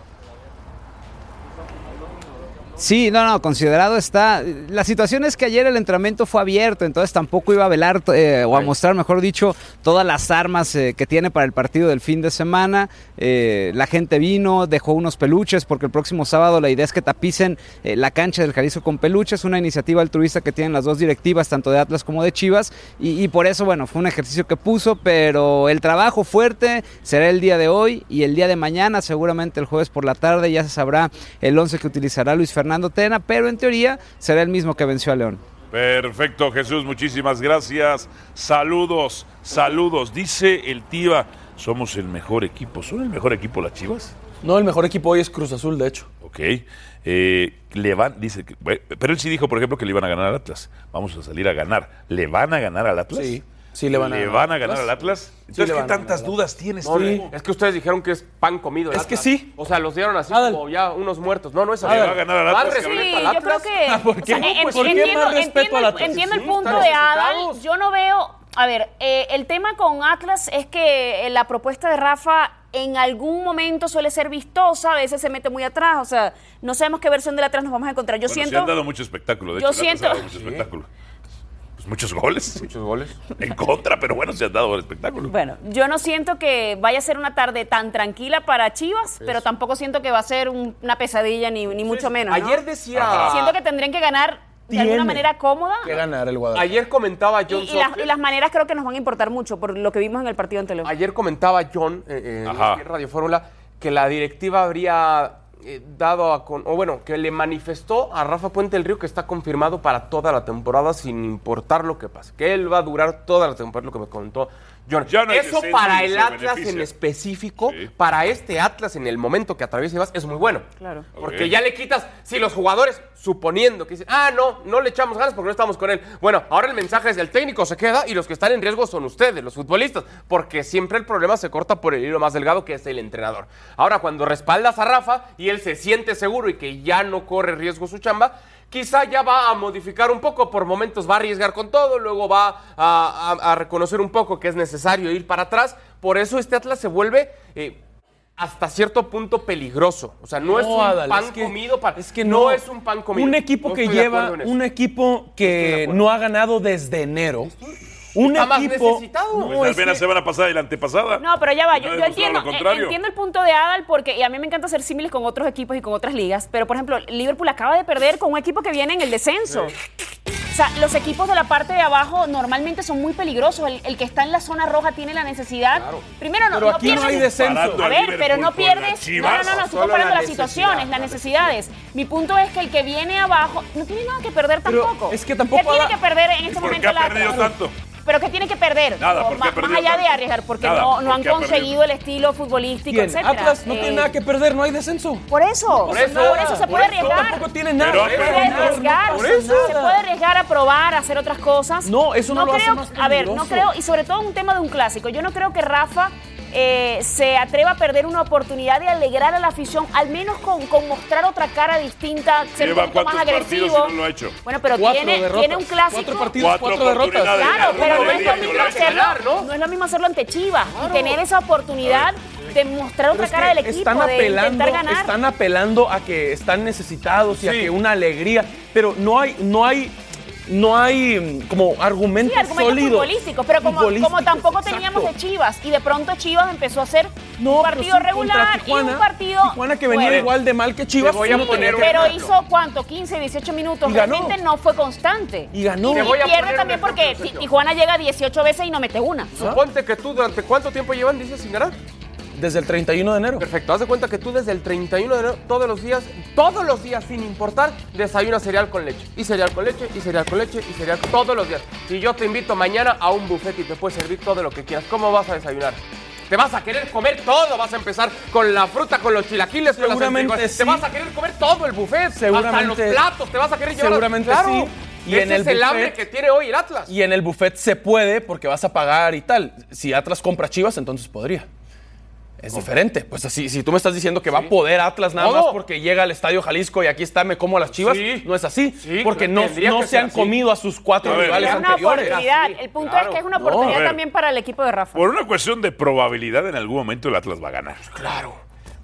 Sí, no, no, considerado está. La situación es que ayer el entrenamiento fue abierto, entonces tampoco iba a velar eh, o a mostrar, mejor dicho, todas las armas eh, que tiene para el partido del fin de semana. Eh, la gente vino, dejó unos peluches, porque el próximo sábado la idea es que tapicen la cancha del Jalisco con peluches, una iniciativa altruista que tienen las dos directivas, tanto de Atlas como de Chivas, y, y por eso, bueno, fue un ejercicio que puso, pero el trabajo fuerte será el día de hoy y el día de mañana, seguramente el jueves por la tarde, ya se sabrá el 11 que utilizará Luis Fernando Tena, pero en teoría será el mismo que venció a León. Perfecto, Jesús, muchísimas gracias. Saludos, saludos. Dice el Tiva, somos el mejor equipo. ¿Son el mejor equipo las Chivas? No, el mejor equipo hoy es Cruz Azul, de hecho. Ok. Eh, le van, dice, que- pero él sí dijo, por ejemplo, que le iban a ganar al Atlas. Vamos a salir a ganar. ¿Le van a ganar al Atlas? Sí, sí le van a ¿Le ganar van a al ganar Atlas. al Atlas? Sí Entonces, le ¿qué tantas dudas tienes No, tú? es que ustedes dijeron que es pan comido. el Es que sí. O sea, los dieron así como ya unos muertos. No, no es así. Le va a ganar al Atlas, Más cabrón. respeto Sí, al yo creo que. ¿Por qué? o sea, en- ¿por qué entiendo, más respeto entiendo al el- Atlas? entiendo el Sí, punto de Adal. Yo no veo. A ver, eh, el tema con Atlas es que eh, la propuesta de Rafa en algún momento suele ser vistosa, a veces se mete muy atrás, o sea, no sabemos qué versión del Atlas nos vamos a encontrar. Yo Bueno, se siento... han dado mucho espectáculo. De Yo hecho, siento- ha dado mucho espectáculo. Pues muchos goles. Muchos goles. En contra, pero bueno, se han dado el espectáculo. Bueno, yo no siento que vaya a ser una tarde tan tranquila para Chivas, pero tampoco siento que va a ser un- una pesadilla ni, ni mucho menos. ¿no? Ayer decía- Siento que tendrían que ganar de Tiene alguna manera cómoda. que ganar el Guadalajara. Ayer comentaba Y, John y las, y las maneras creo que nos van a importar mucho por lo que vimos en el partido ante León. Ayer comentaba John eh, eh, Ajá. en Radio Fórmula que la directiva habría eh, dado a con, o bueno, que le manifestó a Rafa Puente del Río que está confirmado para toda la temporada sin importar lo que pase, que él va a durar toda la temporada, lo que me comentó John. Ya no hay Eso para el Atlas beneficia. en específico, para este Atlas en el momento que atraviesa y vas, es muy bueno. Claro. Porque ya le quitas, si los jugadores, suponiendo que dicen, ah, no, no le echamos ganas porque no estamos con él. Bueno, ahora el mensaje es el técnico se queda y los que están en riesgo son ustedes, los futbolistas, porque siempre el problema se corta por el hilo más delgado que es el entrenador. Ahora, cuando respaldas a Rafa y él se siente seguro y que ya no corre riesgo su chamba, quizá ya va a modificar un poco, por momentos va a arriesgar con todo, luego va a, a- a reconocer un poco que es necesario ir para atrás. Por eso este Atlas se vuelve... eh, hasta cierto punto peligroso. O sea, no, es un Adal, pan es que- comido para. Es que no, no, es un pan comido. Un equipo No que lleva, un equipo que no ha ganado desde enero. Un Está más equipo. necesitado. No, Pues es la que- semana pasada y la antepasada. No, pero ya va, no yo, yo entiendo, eh, entiendo el punto de Adal porque y a mí me encanta hacer símiles con otros equipos y con otras ligas, pero por ejemplo, Liverpool acaba de perder con un equipo que viene en el descenso. O sea, los equipos de la parte de abajo normalmente son muy peligrosos. El, el que está en la zona roja tiene la necesidad. Primero, no, Pero no aquí no pierdes- hay descenso. A ver, pero no pierdes. No, no, no, no, estoy comparando la las situaciones, las necesidades. Mi punto es que el que viene abajo no tiene nada que perder Pero tampoco. es que tampoco ¿Qué tiene que perder en ¿Y este por momento qué ha perdido tanto? Pero ¿qué tiene que perder? Nada, ¿por más, más allá de arriesgar, porque Nada, no, no ¿por han conseguido el estilo futbolístico, ¿Quién? etcétera. Atlas no Eh, tiene nada que perder, no hay descenso. Por eso, Por por eso, eso, se por puede eso arriesgar. tampoco tiene nada Pero Se puede perder. arriesgar, Por eso. se puede arriesgar a probar, a hacer otras cosas. No, eso no lo hace creo, más A ver, no creo, y sobre todo un tema de un clásico, yo no creo que Rafa eh, se atreva a perder una oportunidad de alegrar a la afición, al menos con, con mostrar otra cara distinta, ser Lleva un poquito más agresivo. y no lo ha hecho. Bueno, pero tiene, tiene un clásico. Cuatro partidos, Cuatro cuatro, derrotas. Claro, pero no es lo mismo hacerlo, ganar, ¿no? no es lo mismo hacerlo ante Chivas y tener esa oportunidad de mostrar otra cara del equipo, están de apelando, intentar ganar. están apelando a que están necesitados y a que una alegría, pero no hay, no hay, no hay mm, como argumento Sí, argumentos sólido. futbolísticos, pero como, como tampoco exacto. teníamos de Chivas y de pronto Chivas empezó a hacer No, un partido sí, regular y un partido Tijuana que venía bueno. igual de mal que Chivas. Voy a poner un Pero hizo cuánto, 15, 18 minutos. Y ganó. Realmente no fue constante. Y ganó. Y, pierde también porque Tijuana llega 18 veces y no mete una. Suponte que tú durante cuánto tiempo llevan, dices, sin ganar. Desde el 31 de enero. Perfecto, haz de cuenta que tú desde el 31 de enero, todos los días, todos los días, sin importar, desayunas cereal con leche. Y cereal con leche, y cereal con leche, y cereal todos los días. Y yo te invito mañana a un buffet y te puedes servir todo lo que quieras. ¿Cómo vas a desayunar? Te vas a querer comer todo, vas a empezar con la fruta, con los chilaquiles, con las Seguramente lentejas. sí. Te vas a querer comer todo el buffet, hasta Seguramente- los platos, te vas a querer llevar. seguramente claro, sí. Y ese en el es el buffet- hambre que tiene hoy el Atlas. Y en el buffet se puede porque vas a pagar y tal. Si Atlas compra Chivas, entonces podría. Es diferente. Pues así, si tú me estás diciendo que va a poder Atlas nada más porque llega al Estadio Jalisco y aquí está, me como a las Chivas, Sí. no es así. Sí, porque no, no se han así. comido a sus cuatro A ver, rivales Es una anteriores. oportunidad. El punto claro. es que es una oportunidad ver. también para el equipo de Rafa. Por una cuestión de probabilidad, en algún momento el Atlas va a ganar. Claro.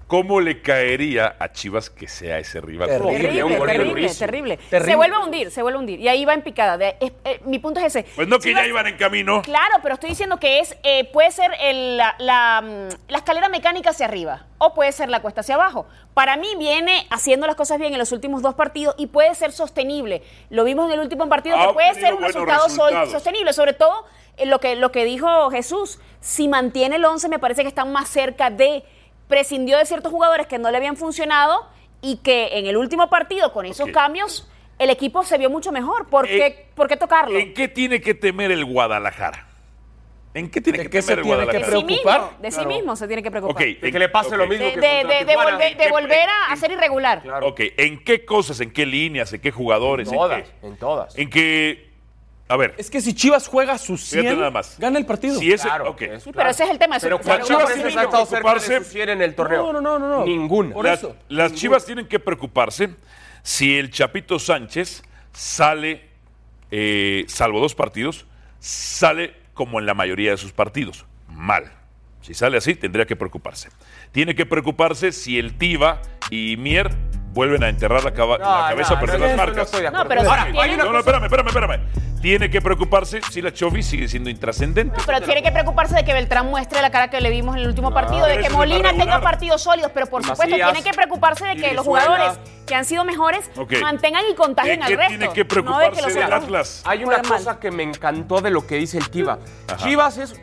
¿Cómo le caería a Chivas que sea ese rival? Terrible. Terrible, terrible, durísimo. terrible, Terrible. Se vuelve a hundir, se vuelve a hundir. Y ahí va en picada. De- eh, mi punto es ese. Pues no, que Chivas- ya iban en camino. Claro, pero estoy diciendo que es eh, puede ser el- la, la, mm, la escalera mecánica hacia arriba o puede ser la cuesta hacia abajo. Para mí viene haciendo las cosas bien en los últimos dos partidos y puede ser sostenible. Lo vimos en el último partido Ha que puede obtenido ser un resultado resultados. sostenible, sobre todo eh, lo que, lo que dijo Jesús. Si mantiene el 11 me parece que están más cerca de prescindió de ciertos jugadores que no le habían funcionado y que en el último partido con esos cambios el equipo se vio mucho mejor. ¿Por, Eh, qué, ¿por qué tocarlo? ¿En qué tiene que temer el Guadalajara? ¿En qué tiene ¿De que qué se temer el tiene que de Guadalajara? sí mismo, preocupar? de sí Claro. mismo se tiene que preocupar. Ok, De en- que le pase lo mismo de, que de- volver, de ¿Qué- volver a, a ser irregular. Claro. Ok, ¿en qué cosas, en qué líneas, en qué jugadores? en Todas, qué- en todas. En qué... A ver, Es que si Chivas juega sus Fíjate 100, nada más. gana el partido. si ese... Claro, ok. es claro. pero ese es el tema. eso- Pero eso- ¿cuántas Chivas veces tiene ha que estado cerca de preocuparse- su 100 en el torneo? No, no, no, no, no. Ninguna. Por Las, eso. las Chivas tienen que preocuparse si el Chapito Sánchez sale, eh, salvo dos partidos, sale como en la mayoría de sus partidos, mal. Si sale así, tendría que preocuparse. Tiene que preocuparse si el Tiva y Mier vuelven a enterrar la, caba- No, la cabeza no, a perder no, las eso no marcas. estoy de acuerdo. No, pero Ahora, si tiene- no, no, espérame, espérame, espérame. Tiene que preocuparse si la Chovy sigue siendo intrascendente. Pero tiene que preocuparse de que Beltrán muestre la cara que le vimos en el último partido, de que es Molina tenga partidos sólidos, pero por supuesto Macías, tiene que preocuparse de que los Brizuela. jugadores que han sido mejores Ok. mantengan y contagien ¿De al qué resto. tiene que no de que preocuparse los del otros Atlas? Hay una mal. cosa que me encantó de lo que dice el Tiva. Chivas es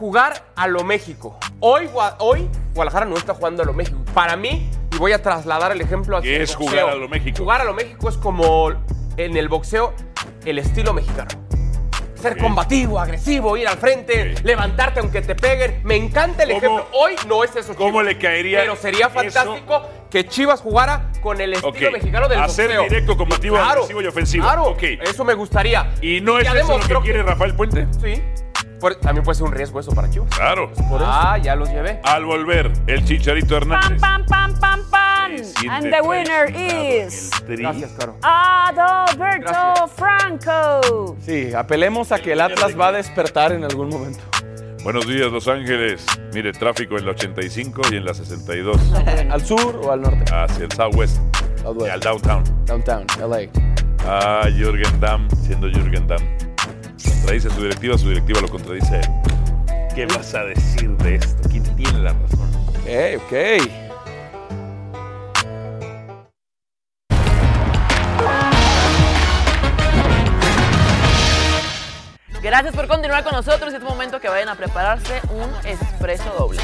jugar a lo México. Hoy, hoy Guadalajara no está jugando a lo México. Para mí, y voy a trasladar el ejemplo hacia ¿Qué es boxeo. jugar a lo México? Jugar a lo México es como en el boxeo el estilo mexicano. Ser combativo, agresivo, ir al frente, levantarte aunque te peguen. Me encanta el ¿Cómo- ejemplo. Hoy no es eso. ¿Cómo Chivas. le caería Pero sería eso? fantástico que Chivas jugara con el estilo mexicano del Hacer boxeo. directo, combativo, agresivo y ofensivo. Claro, eso me gustaría. ¿Y no es eso lo que quiere Rafael Puente? Sí. Por- también puede ser un riesgo eso para Chivas. Claro. Ah, ya los llevé. Al volver, el Chicharito Pam, Hernández. pam, pam, pam, pam. And the winner is. Gracias, Caro. Adalberto Franco. Sí, apelemos a que el Atlas va a despertar en algún momento. Buenos días, Los Ángeles. Mire, tráfico en la 85 y en la 62. ¿Al sur o al norte? Hacia el Southwest. Southwest. Y al Downtown. Downtown, LA. Ah, Jürgen Damm, siendo Jürgen Damm. Contradice a su directiva, su directiva lo contradice a él. ¿Qué vas a decir de esto? ¿Quién tiene la razón? Ok, ok. Gracias por continuar con nosotros. Es momento que vayan a prepararse un espresso doble.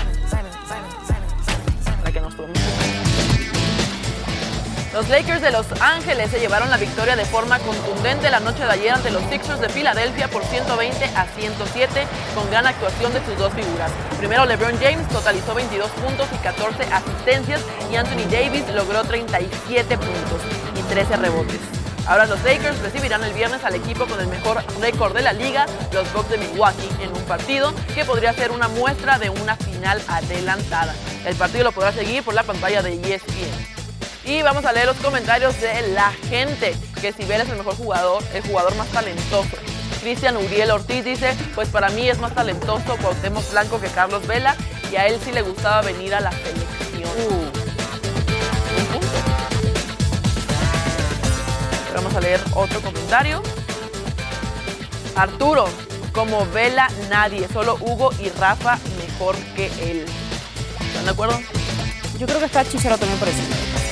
Los Lakers de Los Ángeles se llevaron la victoria de forma contundente la noche de ayer ante los Sixers de Filadelfia por 120 a 107 con gran actuación de sus dos figuras. Primero LeBron James totalizó 22 puntos y 14 asistencias y Anthony Davis logró 37 puntos y 13 rebotes. Ahora los Lakers recibirán el viernes al equipo con el mejor récord de la liga, los Bucks de Milwaukee, en un partido que podría ser una muestra de una final adelantada. El partido lo podrá seguir por la pantalla de ESPN. Y vamos a leer los comentarios de la gente, que si Vela es el mejor jugador, el jugador más talentoso. Cristian Uriel Ortiz dice, pues para mí es más talentoso Cuauhtémoc Blanco que Carlos Vela y a él sí le gustaba venir a la selección. Punto. Vamos a leer otro comentario. Arturo, como Vela nadie, solo Hugo y Rafa mejor que él. ¿Están de acuerdo? Yo creo que está Chichero también por encima.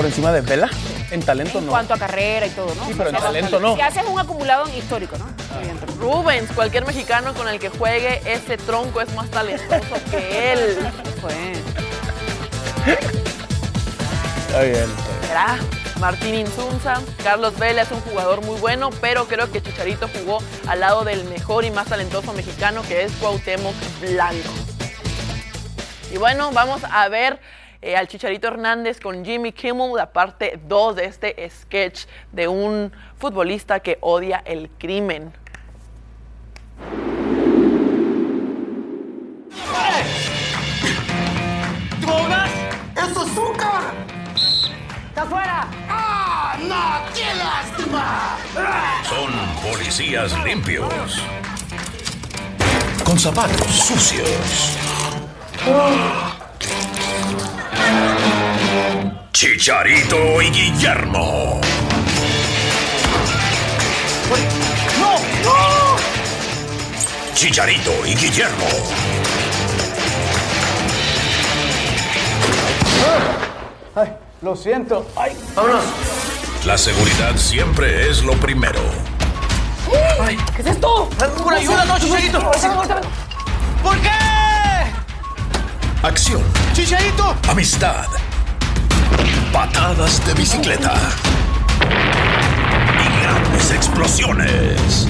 ¿Por encima de Vela? En talento En no. cuanto a carrera y todo, ¿no? Sí, pero en O sea, talento no. Si haces un acumulado en histórico, ¿no? Evidentemente. Rubens, cualquier mexicano con el que juegue ese tronco es más talentoso que él. Está bien. ¿Será? Martín Insunza, Carlos Vela es un jugador muy bueno, pero creo que Chicharito jugó al lado del mejor y más talentoso mexicano que es Cuauhtémoc Blanco. Y bueno, vamos a ver eh, al Chicharito Hernández con Jimmy Kimmel, la parte 2 de este sketch de un futbolista que odia el crimen. ¡Drogas! ¡Es azúcar! ¡Está fuera! ¡Ah, no! ¡Qué lástima! Son policías limpios. Con zapatos sucios. Chicharito y Guillermo. ¡No! ¡No! Chicharito y Guillermo. Ay, lo siento. Ay, vámonos. La seguridad siempre es lo primero. Ay, ¿Qué es esto? ¡Una ayuda, no, Chicharito! ¿Por qué? Acción, ¡Chicharito! amistad, patadas de bicicleta y grandes explosiones.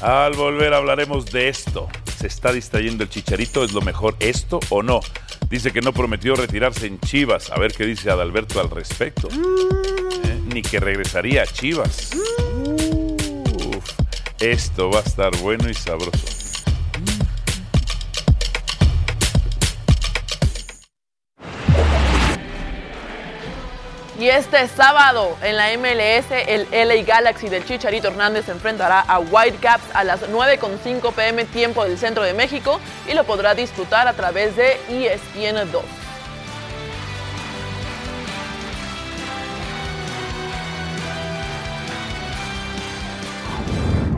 Al volver hablaremos de esto. ¿Se está distrayendo el chicharito? ¿Es lo mejor esto o no? Dice que no prometió retirarse en Chivas. A ver qué dice Adalberto al respecto. ¿Eh? Ni que regresaría a Chivas. Uf, esto va a estar bueno y sabroso. Y este sábado en la MLS, el LA Galaxy del Chicharito Hernández se enfrentará a Whitecaps a las 9.5 pm tiempo del centro de México y lo podrá disfrutar a través de ESPN 2.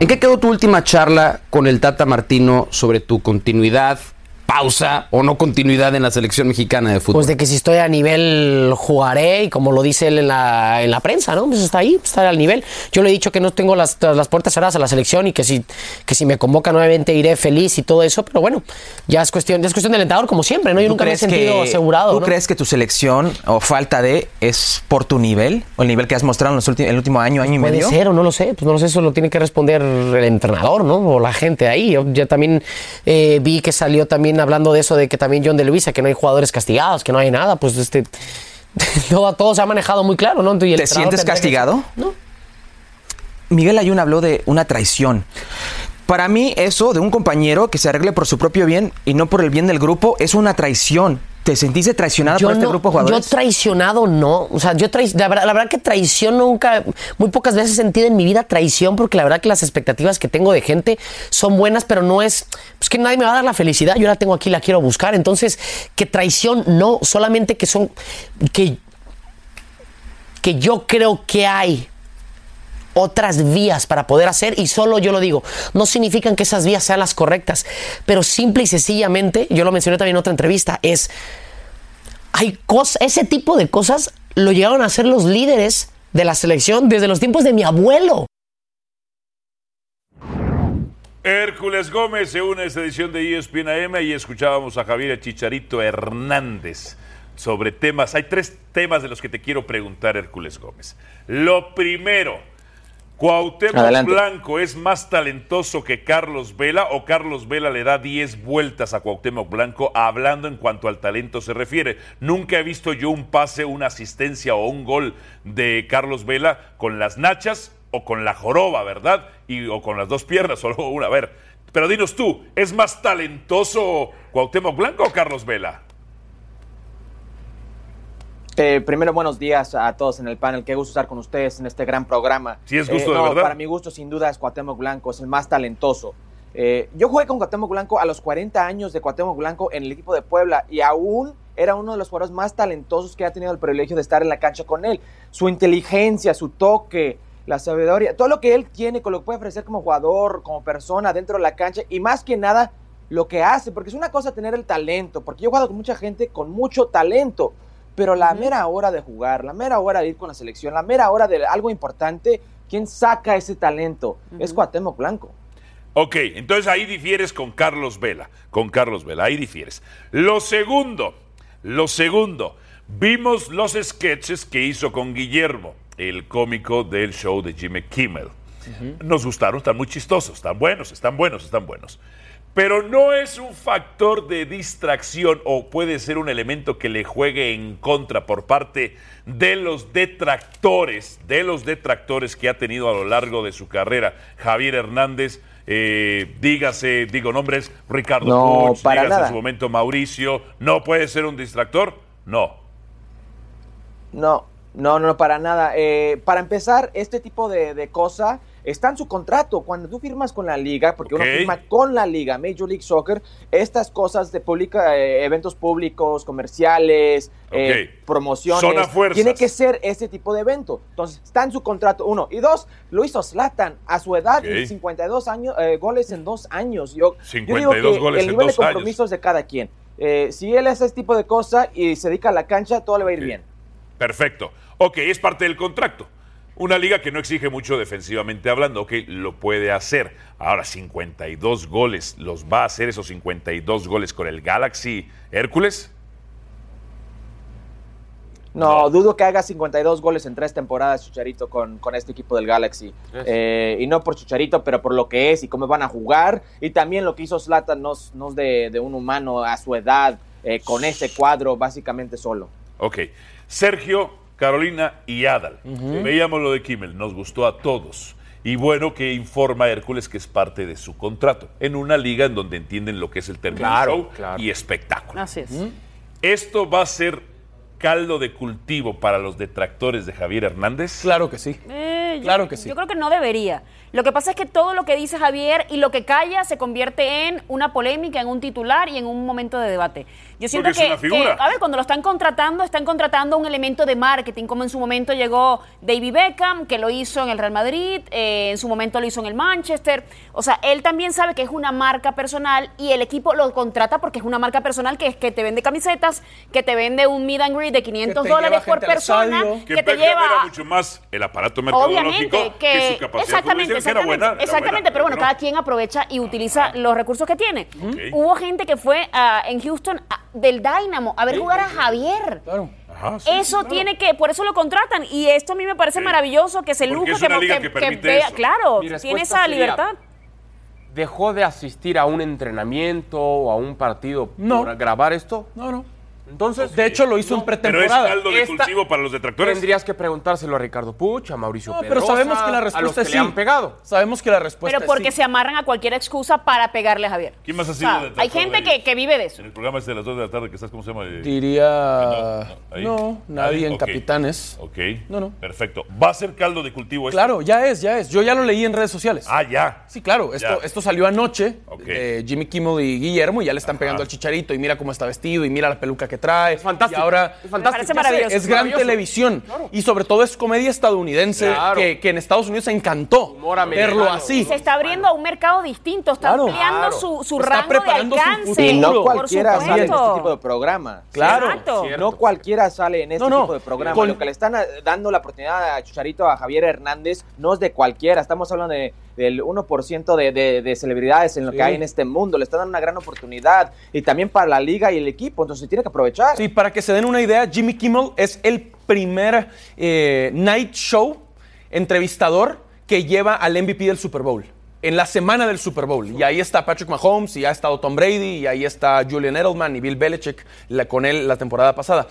¿En qué quedó tu última charla con el Tata Martino sobre tu continuidad, pausa o no continuidad en la selección mexicana de fútbol? Pues de que si estoy a nivel jugaré y como lo dice él en la, en la prensa, ¿no? Pues está ahí, está al nivel. Yo le he dicho que no tengo las, las puertas cerradas a la selección y que si, que si me convoca nuevamente iré feliz y todo eso, pero bueno, ya es cuestión, ya es cuestión del entrenador como siempre, ¿no? Yo ¿Tú nunca me he sentido que- asegurado. ¿Tú ¿no? crees que tu selección o falta de es por tu nivel o el nivel que has mostrado en los últimos, el último año, año y Puede medio? ser o no lo sé, pues no lo sé, eso lo tiene que responder el entrenador, ¿no? O la gente ahí. Yo ya también eh, vi que salió también hablando de eso, de que también John de Luisa, que no hay jugadores castigados, que no hay nada, pues este. todo, todo se ha manejado muy claro, ¿no? Y el ¿Te sientes que- castigado? No. Miguel Ayun habló de una traición. Para mí eso de un compañero que se arregle por su propio bien y no por el bien del grupo es una traición. ¿Te sentiste traicionada por este grupo de yo jugadores? traicionado no. O sea, yo la, verdad, la verdad que traición nunca, muy pocas veces he sentido en mi vida traición porque la verdad que las expectativas que tengo de gente son buenas, pero no es, pues que nadie me va a dar la felicidad. Yo la tengo aquí, la quiero buscar. Entonces, que traición no, solamente que son, que, que yo creo que hay otras vías para poder hacer y solo yo lo digo, no significan que esas vías sean las correctas, pero simple y sencillamente, yo lo mencioné también en otra entrevista, es hay cosas, ese tipo de cosas lo llegaron a hacer los líderes de la selección desde los tiempos de mi abuelo. Hércules Gómez se une a esta edición de ESPN AM y escuchábamos a Javier Chicharito Hernández sobre temas. Hay tres temas de los que te quiero preguntar, Hércules Gómez. Lo primero, ¿Cuauhtémoc Adelante. Blanco es más talentoso que Carlos Vela o Carlos Vela le da 10 vueltas a Cuauhtémoc Blanco hablando en cuanto al talento se refiere? Nunca he visto yo un pase, una asistencia o un gol de Carlos Vela con las nachas o con la joroba, ¿verdad? Y, o con las dos piernas, solo una. A ver, pero dinos tú, ¿es más talentoso Cuauhtémoc Blanco o Carlos Vela? Eh, primero, buenos días a todos en el panel. Qué gusto estar con ustedes en este gran programa. Sí, es gusto, de no, verdad. Para mi gusto, sin duda, es Cuauhtémoc Blanco, es el más talentoso. Eh, yo jugué con Cuauhtémoc Blanco a los 40 años de Cuauhtémoc Blanco en el equipo de Puebla y aún era uno de los jugadores más talentosos que ha tenido el privilegio de estar en la cancha con él. Su inteligencia, su toque, la sabiduría, todo lo que él tiene, con lo que puede ofrecer como jugador, como persona dentro de la cancha y más que nada lo que hace, porque es una cosa tener el talento, porque yo he jugado con mucha gente con mucho talento, pero la mera hora de jugar, la mera hora de ir con la selección, la mera hora de algo importante, ¿quién saca ese talento? Es Cuauhtémoc Blanco. Ok, entonces ahí difieres con Carlos Vela, con Carlos Vela, ahí difieres. Lo segundo, lo segundo, vimos los sketches que hizo con Guillermo, el cómico del show de Jimmy Kimmel. Nos gustaron, están muy chistosos, están buenos, están buenos, están buenos. Pero no es un factor de distracción o puede ser un elemento que le juegue en contra por parte de los detractores, de los detractores que ha tenido a lo largo de su carrera. Javier Hernández, eh, dígase, digo nombres, Ricardo No, para dígase nada. en su momento Mauricio, ¿no puede ser un distractor? No. No, no, no, para nada. Eh, para empezar, este tipo de, de cosa está en su contrato. Cuando tú firmas con la liga, porque uno firma con la liga, Major League Soccer, estas cosas de pública, eh, eventos públicos, comerciales, eh, promociones, tiene que ser este tipo de evento. Entonces, está en su contrato, uno. Y dos, lo hizo Zlatan a su edad, Ok. en 52 años, eh, goles en dos años. Yo, yo 52 digo que goles el en nivel dos de años. compromiso es de cada quien. Eh, si él hace este tipo de cosas y se dedica a la cancha, todo le va a ir bien. Perfecto. Ok, es parte del contrato. Una liga que no exige mucho defensivamente hablando, ok, lo puede hacer. Ahora, 52 goles, ¿los va a hacer esos 52 goles con el Galaxy Hércules? No, dudo que haga 52 goles en tres temporadas Chicharito con, con este equipo del Galaxy. Eh, y no por Chicharito, pero por lo que es y cómo van a jugar. Y también lo que hizo Zlatan no, es- no es de, de un humano a su edad, eh, con ese cuadro básicamente solo. Ok. Sergio, Carolina y Adal. Veíamos lo de Kimmel, nos gustó a todos. Y bueno que informa a Hércules que es parte de su contrato, en una liga en donde entienden lo que es el término Claro, show claro. y espectáculo. Así es. Esto va a ser caldo de cultivo para los detractores de Javier Hernández? Claro que sí. Eh, yo- Claro que sí. Yo creo que no debería. Lo que pasa es que todo lo que dice Javier y lo que calla se convierte en una polémica, en un titular y en un momento de debate. Yo siento Porque es que, una figura. que, a ver, cuando lo están contratando, están contratando un elemento de marketing, como en su momento llegó David Beckham, que lo hizo en el Real Madrid, eh, en su momento lo hizo en el Manchester. O sea, él también sabe que es una marca personal y el equipo lo contrata porque es una marca personal que es que te vende camisetas, que te vende un meet and greet de 500 te dólares por persona. Que, que te lleva era mucho más el aparato mercadológico Que, que, su capacidad exactamente, era exactamente, buena. era exactamente, buena, pero bueno, no. cada quien aprovecha y utiliza los recursos que tiene. Hubo gente que fue ah, en Houston ah, del Dynamo a ver jugar a Javier. Ajá, sí, eso claro. tiene que, por eso lo contratan y esto a mí me parece maravilloso que se Porque lujo es que, que- que que permite vea, eso. claro, tiene esa sería, libertad. ¿Dejó de asistir a un entrenamiento o a un partido No. por grabar esto? No, no. Entonces, De hecho, lo hizo en Pero es pretemporada. caldo de Esta- cultivo para los detractores. Tendrías que preguntárselo a Ricardo Puch, a Mauricio No, pero sabemos que la a los respuesta que es le sí. han pegado. Sabemos que la respuesta Pero porque es sí. se amarran a cualquier excusa para pegarle a Javier. ¿Quién más ha O sido sea, detractor hay gente de que, vive de eso. En el programa este de las 2 de la tarde que estás, ¿cómo se llama? Eh, Diría... No, nadie en. Capitanes. Ok. No, no. Perfecto. ¿Va a ser caldo de cultivo esto? Claro, ya es, ya es. Yo ya lo leí en redes sociales. Ah, ya. Sí, claro. Esto, esto salió anoche Ok. de Jimmy Kimmel y Guillermo y ya le están pegando al chicharito y mira cómo está vestido y mira la peluca que trae. Es fantástico. Y ahora Es fantástico. Parece maravilloso. es gran Maravilloso. televisión y sobre todo es comedia estadounidense Claro. que, que en Estados Unidos encantó Humor americano. verlo así. Y se está abriendo a un mercado distinto, está Claro. ampliando Claro. su, su Está rango de preparando alcance. futuro. Y no Por cualquiera sale en este tipo de programa. Claro. No cualquiera sale en este No, no. tipo de programa. Con- Lo que le están eh, dando la oportunidad a Chicharito, a Javier Hernández, no es de cualquiera. Estamos hablando de, del 1% de, de- de celebridades en lo Sí. que hay en este mundo. Le están dando una gran oportunidad. Y también para la liga y el equipo. Entonces tiene que aprovechar. Sí, para que se den una idea, Jimmy Kimmel es el primer eh, night show entrevistador que lleva al MVP del Super Bowl. En la semana del Super Bowl. Y ahí está Patrick Mahomes, y ha estado Tom Brady, y ahí está Julian Edelman y Bill Belichick con él la temporada pasada.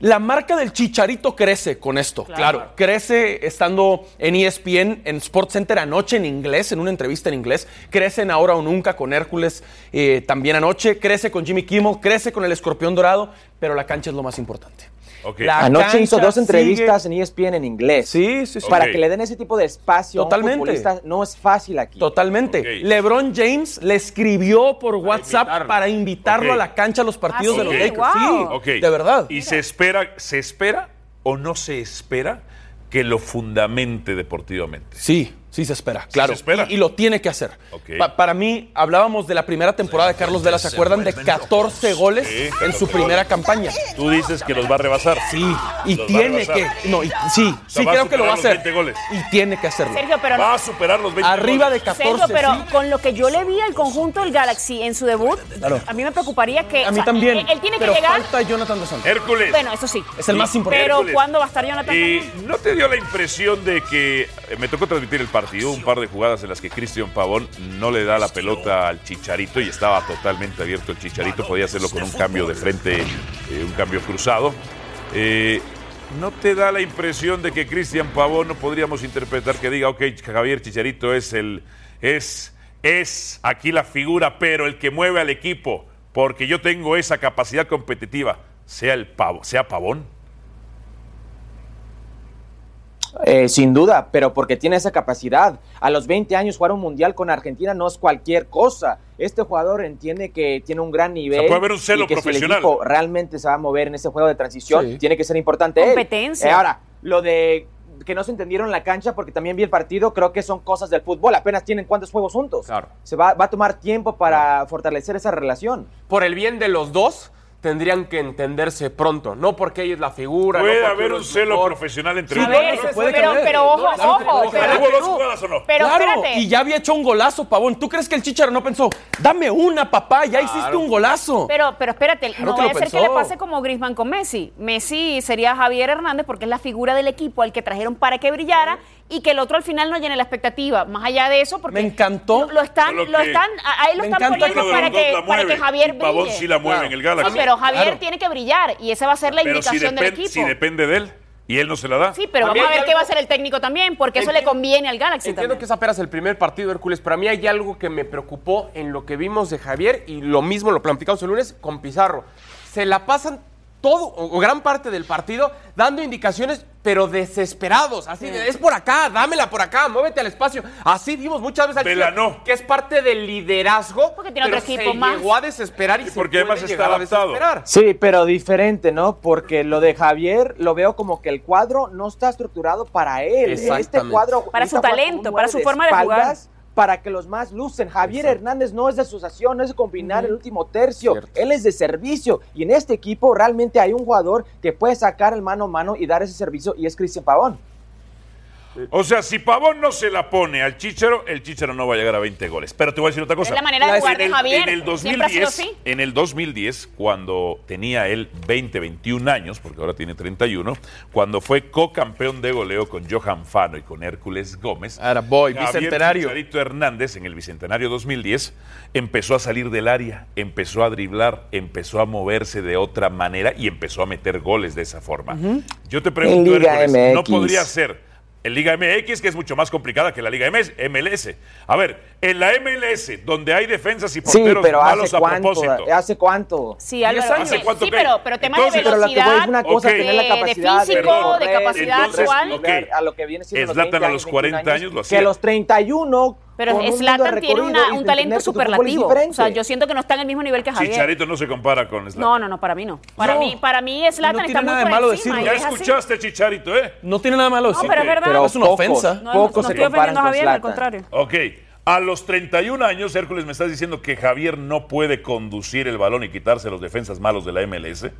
La marca del Chicharito crece con esto, claro. Crece estando en ESPN, en Sports Center anoche en inglés, en una entrevista en inglés. Crece en Ahora o Nunca con Hércules eh, también anoche. Crece con Jimmy Kimmel, crece con el Escorpión Dorado, pero la cancha es lo más importante. Ok. La Anoche hizo dos entrevistas sigue- en ESPN en inglés. Sí, sí, sí. Para que le den ese tipo de espacio Totalmente. a un futbolista no es fácil aquí. Totalmente. LeBron James le escribió por WhatsApp invitarlo. para invitarlo a la cancha a los partidos Ah, de los sí, Lakers. wow. Ok. Sí, de verdad. ¿Y se espera, se espera o no se espera que lo fundamente deportivamente? Sí, sí se espera, claro. se espera. Y, y lo tiene que hacer. Pa- para mí, hablábamos de la primera temporada de Carlos Vela, ¿se acuerdan? De 14 goles Sí, en su primera campaña. Tú dices que los va a rebasar. Sí, y Los tiene que. No, y- sí, sea, sí creo que lo va a hacer. 20 goles. Y tiene que hacerlo. Sergio, pero Va a superar los 20 Arriba de goles. 14. Sergio, pero sí. con lo que yo le vi al conjunto del Galaxy en su debut, Claro. a mí me preocuparía que. A o mí sea, también. Él, él tiene que llegar. falta Jonathan Dos Santos. Hércules. Bueno, eso sí. Es el más importante. Pero. ¿cuándo va a estar Jonathan? ¿Y no te dio la impresión de que eh, me tocó transmitir el partido, un par de jugadas en las que Cristian Pavón no le da la pelota al Chicharito y estaba totalmente abierto el Chicharito, podía hacerlo con un cambio de frente, eh, un cambio cruzado. Eh, ¿No te da la impresión de que Cristian Pavón no podríamos interpretar que diga, ok, Javier Chicharito es el, es, es aquí la figura, pero el que mueve al equipo, porque yo tengo esa capacidad competitiva, sea el pavo, sea Pavón? Eh, sin duda, pero porque tiene esa capacidad. A los 20 años jugar un mundial con Argentina no es cualquier cosa. Este jugador entiende que tiene un gran nivel. puede haber un celo y que profesional. Si el equipo realmente se va a mover en ese juego de transición, Sí. tiene que ser importante. él. Competencia. Eh, ahora, lo de que no se entendieron en la cancha porque también vi el partido, creo que son cosas del fútbol. Apenas tienen cuántos juegos juntos. Claro. Se va, va a tomar tiempo para fortalecer esa relación. Por el bien de los dos, tendrían que entenderse pronto. No porque ella es la figura. Puede no haber un celo mejor. profesional entre otro. puede pero, pero ojo, No, claro que ojo. pero- ¿Hubo dos jugadas o no? Pero claro, espérate. y ya había hecho un golazo, Pavón. ¿Tú crees que el Chicharo no pensó, dame una, papá, ya hiciste un golazo? Pero, pero espérate, Claro no vaya a ser que le pase como Griezmann con Messi. Messi sería Javier Hernández porque es la figura del equipo al que trajeron para que brillara y que el otro al final no llene la expectativa. Más allá de eso, porque Me encantó. lo, lo están, lo están, a él lo Me están poniendo para que, para que Javier y Pavón brille. sí la mueve en el Galaxy. Sí, pero Javier Claro. tiene que brillar y esa va a ser la Pero si, indicación del equipo. si depende de él y él no se la da. Sí, pero vamos a ver qué va a hacer el técnico también, porque eso le conviene al Galaxy Entiendo también. que es apenas el primer partido, Hércules, pero a mí hay algo que me preocupó en lo que vimos de Javier y lo mismo lo platicamos el lunes con Pizarro. Se la pasan todo o gran parte del partido dando indicaciones, pero desesperados. Así, de, es por acá, dámela por acá, muévete al espacio. Así vimos muchas veces al Vela Chivas, no. que es parte del liderazgo. Porque tiene pero otro equipo se más. llegó a desesperar y, se porque además puede está adaptado. desesperar. Sí, pero diferente, ¿no? Porque lo de Javier lo veo como que el cuadro no está estructurado para él. Este cuadro Para su talento, para su forma de jugar. Para que los más lucen. Javier Hernández no es de asociación, no es de combinar el último tercio. Él es de servicio. Y en este equipo realmente hay un jugador que puede sacar el mano a mano y dar ese servicio y es Cristian Pavón. O sea, si Pavón no se la pone al Chicharo, el Chicharo no va a llegar a 20 goles. Pero te voy a decir otra cosa. Es la manera de jugar en de el, Javier. En el Siempre ha sido 2010, así. en el 2010, cuando tenía él 20, 21 años, porque ahora tiene 31, cuando fue co-campeón de goleo con Johan Fano y con Hércules Gómez. Era boy, Javier bicentenario. Chicharito Hernández en el Bicentenario 2010 empezó a salir del área, empezó a driblar, empezó a moverse de otra manera y empezó a meter goles de esa forma. Yo te pregunto, Hércules, ¿no podría ser en Liga MX, que es mucho más complicada que la Liga MS? A ver, en la MLS, donde hay defensas y Sí, porteros pero malos ¿hace a cuánto? propósito. ¿Hace cuánto? Sí, años. ¿Hace sí, cuánto sí, pero, pero tema Entonces, de Pero lo que voy velocidad, es una cosa Ok. tener la de- capacidad de físico, de correr, capacidad entonces, actual. ok. a lo que viene siendo los Zlatan 20 a los 40 años lo Que hacía. a los 31 Pero de Zlatan tiene una- un talento que superlativo. O sea, yo siento que no está en el mismo nivel que Javier. Chicharito no se compara con Zlatan. No, no, no, para mí no. Para No. mí, para mí Zlatan No está tiene muy nada de por malo encima. decirlo. Ya es así. escuchaste, Chicharito, ¿eh? No tiene nada malo No, decirlo. pero es verdad. Pero es una pocos, ofensa. No, pocos no se estoy ofendiendo a Javier, al contrario. Ok, a los 31 años, Hércules, me estás diciendo que Javier no puede conducir el balón y quitarse los defensas malos de la MLS.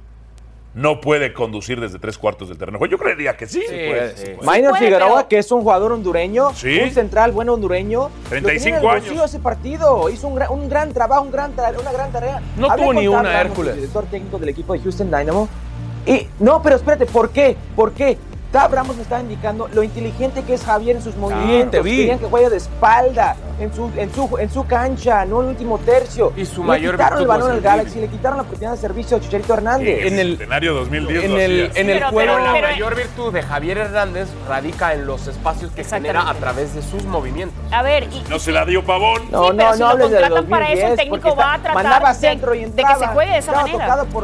No puede conducir desde tres cuartos del terreno. juego? Yo creería que sí. puede, sí puede. Minor puede, Figueroa, pero- que es un jugador hondureño, Sí. un central buen hondureño. 35 lo tenía en el años. ese partido, hizo un gran, un gran trabajo, un gran tra- una gran tarea. No Hablé tuvo ni una, Hércules. el director técnico del equipo de Houston Dynamo. Y no, pero espérate, ¿por qué? ¿Por qué? Tab Ramos me estaba indicando lo inteligente que es Javier en sus movimientos. te vi. Querían que juegue de espalda, en su, en su, en su cancha, no en el último tercio. Y su le mayor quitaron el virtud balón al Galaxy, le quitaron la oportunidad de servicio a Chicharito Hernández. En En el escenario 2010 en el, en el Pero- juego. Pero la mayor virtud de Javier Hernández radica en los espacios que genera a través de sus movimientos. A ver, y, No se la dio Pavón. No, Sí, pero no, si no lo contratan para eso, el 2010, técnico va a está- tratar de- centro y de, que entraba. se juegue de esa manera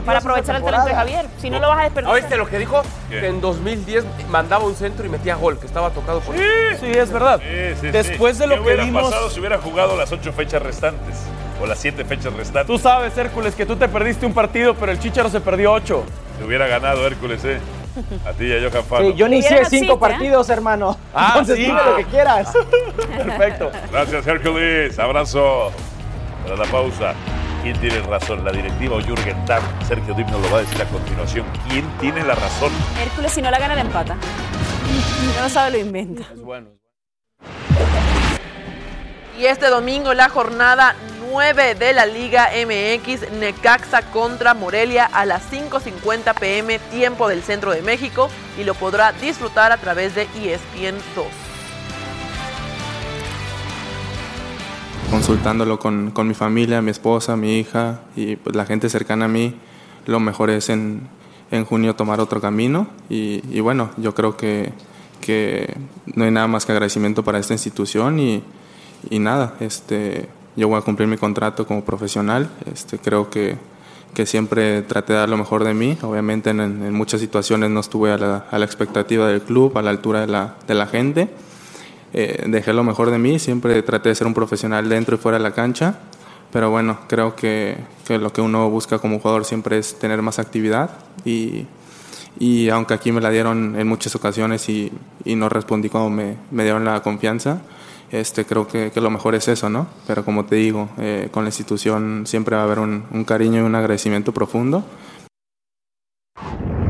para aprovechar el talento de. Javier. Si no lo vas a desperdiciar. ¿Oíste lo que dijo? En 2010 mandaba un centro y metía gol, que estaba tocado por Sí, es verdad. Sí, sí, Después sí. de lo ¿Qué que hubiera vimos, pasado si hubiera jugado las ocho fechas restantes? O las siete fechas restantes. tú sabes, Hércules, que tú te perdiste un partido, pero el Chicharo se perdió ocho. Se hubiera ganado Hércules, ¿eh? A ti y a Johan Fano. Sí, yo inicié Hubiera cinco ¿eh? partidos, hermano. Ah, Entonces sí. dime lo que quieras. Perfecto. Gracias, Hércules. Abrazo. Para la pausa. ¿Quién tiene razón? ¿La directiva o Jürgen Damm? Sergio Dip nos lo va a decir a continuación. ¿Quién tiene la razón? Hércules, si no la gana, la empata. No lo sabe, lo inventa. Es bueno. Y este domingo la jornada 9 de la Liga MX, Necaxa contra Morelia a las 5.50 pm, tiempo del centro de México, y lo podrá disfrutar a través de ESPN 2. Consultándolo con, con mi familia, mi esposa, mi hija y pues, la gente cercana a mí, lo mejor es en, en junio tomar otro camino y, y bueno, yo creo que, que no hay nada más que agradecimiento para esta institución y, y nada, este, yo voy a cumplir mi contrato como profesional, este, creo que, que siempre traté de dar lo mejor de mí, obviamente en, en muchas situaciones no estuve a la, a la expectativa del club, a la altura de la, de la gente, eh, dejé lo mejor de mí, siempre traté de ser un profesional dentro y fuera de la cancha, pero bueno, creo que, que lo que uno busca como jugador siempre es tener más actividad y, y aunque aquí me la dieron en muchas ocasiones y, y no respondí cuando me, me dieron la confianza, este, creo que, que lo mejor es eso, ¿no? Pero como te digo, eh, con la institución siempre va a haber un, un cariño y un agradecimiento profundo.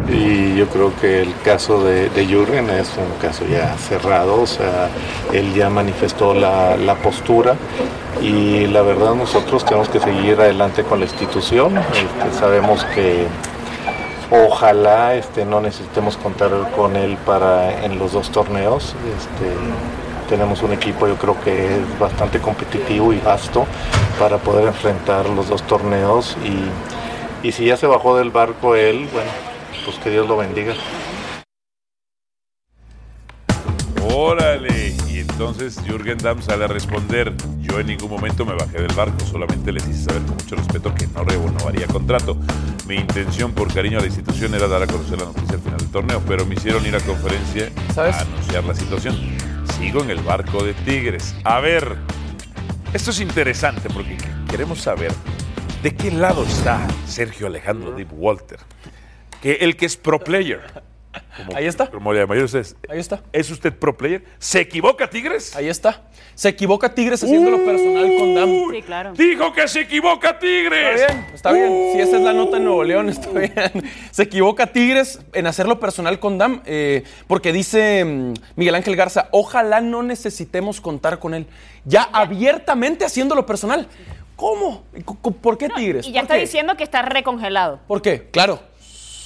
Y yo creo que el caso de, de Jürgen es un caso ya cerrado, o sea, él ya manifestó la, postura y la verdad nosotros tenemos que seguir adelante con la institución. Este, sabemos que ojalá este, no necesitemos contar con él para en los dos torneos. Este, tenemos un equipo yo creo que es bastante competitivo y vasto para poder enfrentar los dos torneos y, y si ya se bajó del barco él, bueno, pues que Dios lo bendiga. Órale. Y entonces Jürgen Damm sale a responder, yo en ningún momento me bajé del barco, solamente les hice saber con mucho respeto que no renovaría contrato. Mi intención por cariño a la institución era dar a conocer la noticia al final del torneo, pero me hicieron ir a conferencia ¿Sabes? a anunciar la situación. Sigo en el barco de Tigres. A ver, esto es interesante porque queremos saber de qué lado está Sergio Alejandro Deep Walter. Que el que es pro player. Ahí está. Como le llaman ustedes. Ahí está. ¿Es usted pro player? ¿Se equivoca Tigres? Ahí está. Se equivoca Tigres haciéndolo personal con Dam. Sí, claro. Dijo que se equivoca Tigres. Está bien, está bien. Si esa es la nota en Nuevo León, está bien. Se equivoca Tigres en hacerlo personal con Dam, eh, porque dice mm, Miguel Ángel Garza, ojalá no necesitemos contar con él. Ya abiertamente haciéndolo personal. ¿Cómo? ¿Y cu- cu- ¿Por qué Tigres? Y ya ¿Por está qué? diciendo que está recongelado. ¿Por qué? Claro.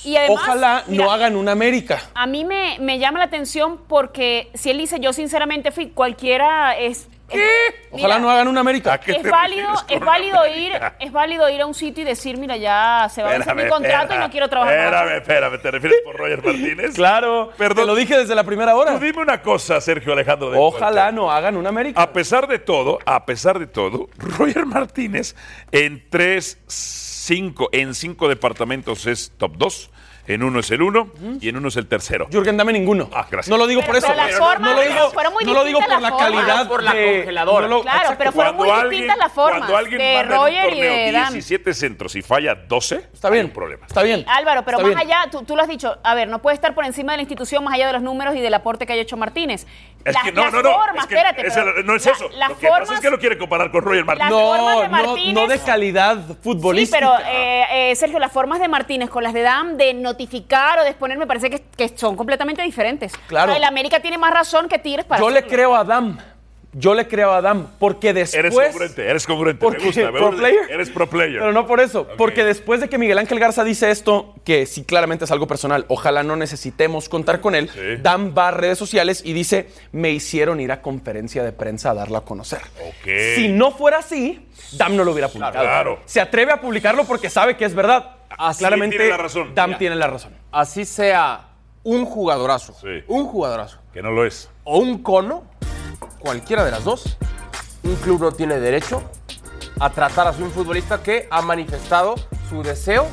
Y además, Ojalá mira, no hagan una América. A mí me, me llama la atención porque si él dice yo sinceramente fui, cualquiera es... ¿Qué? Ojalá no hagan una América. Es válido, es válido ir, es válido ir a un sitio y decir, mira, ya se va a vencer mi contrato y no quiero trabajar. más. Espérame, espérame. ¿Te refieres por Roger Martínez? Claro. Perdón. Te lo dije desde la primera hora. Tú dime una cosa, Sergio Alejandro. de Ojalá no hagan una América. A pesar de todo, a pesar de todo, Roger Martínez en tres, cinco, en cinco departamentos es top 2, en uno es el uno y en uno es el tercero. Jürgen, dame ninguno. Ah, gracias. No lo digo Pero- por eso. pero no- formas no lo digo, fueron muy no lo digo por la calidad Por la de- congeladora. no lo- Claro, exacto. pero fueron muy distintas las formas Cuando alguien de manda Roger un y de torneo Dan. 17 centros y falla 12, Está bien. hay un problema. Está bien. Álvaro, pero Está más bien. allá, tú, tú lo has dicho, a ver, no puede estar por encima de la institución más allá de los números y del aporte que haya hecho Martínez. Es Las- que no, las no, no. formas, es que espérate, pero no es la- eso. las lo que pasa es que lo quiere comparar con Roger Martínez. No, de no, Martínez- no de calidad futbolística. Sí, pero eh, eh, Sergio, las formas de Martínez con las de Dam de notificar o de exponer me parece que, que son completamente diferentes. Claro. El América tiene más razón que Tigres para Yo le creo a Adam. Yo le creo a Adam porque después. Eres congruente, eres congruente. ¿Por Me qué? gusta. me ¿Pro gusta. player? Eres pro player. Pero no por eso, porque después de que Miguel Ángel Garza dice esto, que sí claramente es algo personal, ojalá no necesitemos contar con él, Sí. Dan va a redes sociales y dice, me hicieron ir a conferencia de prensa a darlo a conocer. Ok. Si no fuera así, Dam no lo hubiera publicado. Claro. Se atreve a publicarlo porque sabe que es verdad. Así claramente tiene la razón. Dam Mira. tiene la razón. Así sea un jugadorazo, Sí. un jugadorazo, Que no lo es. o un cono, cualquiera de las dos, un club no tiene derecho a tratar a un futbolista que ha manifestado su deseo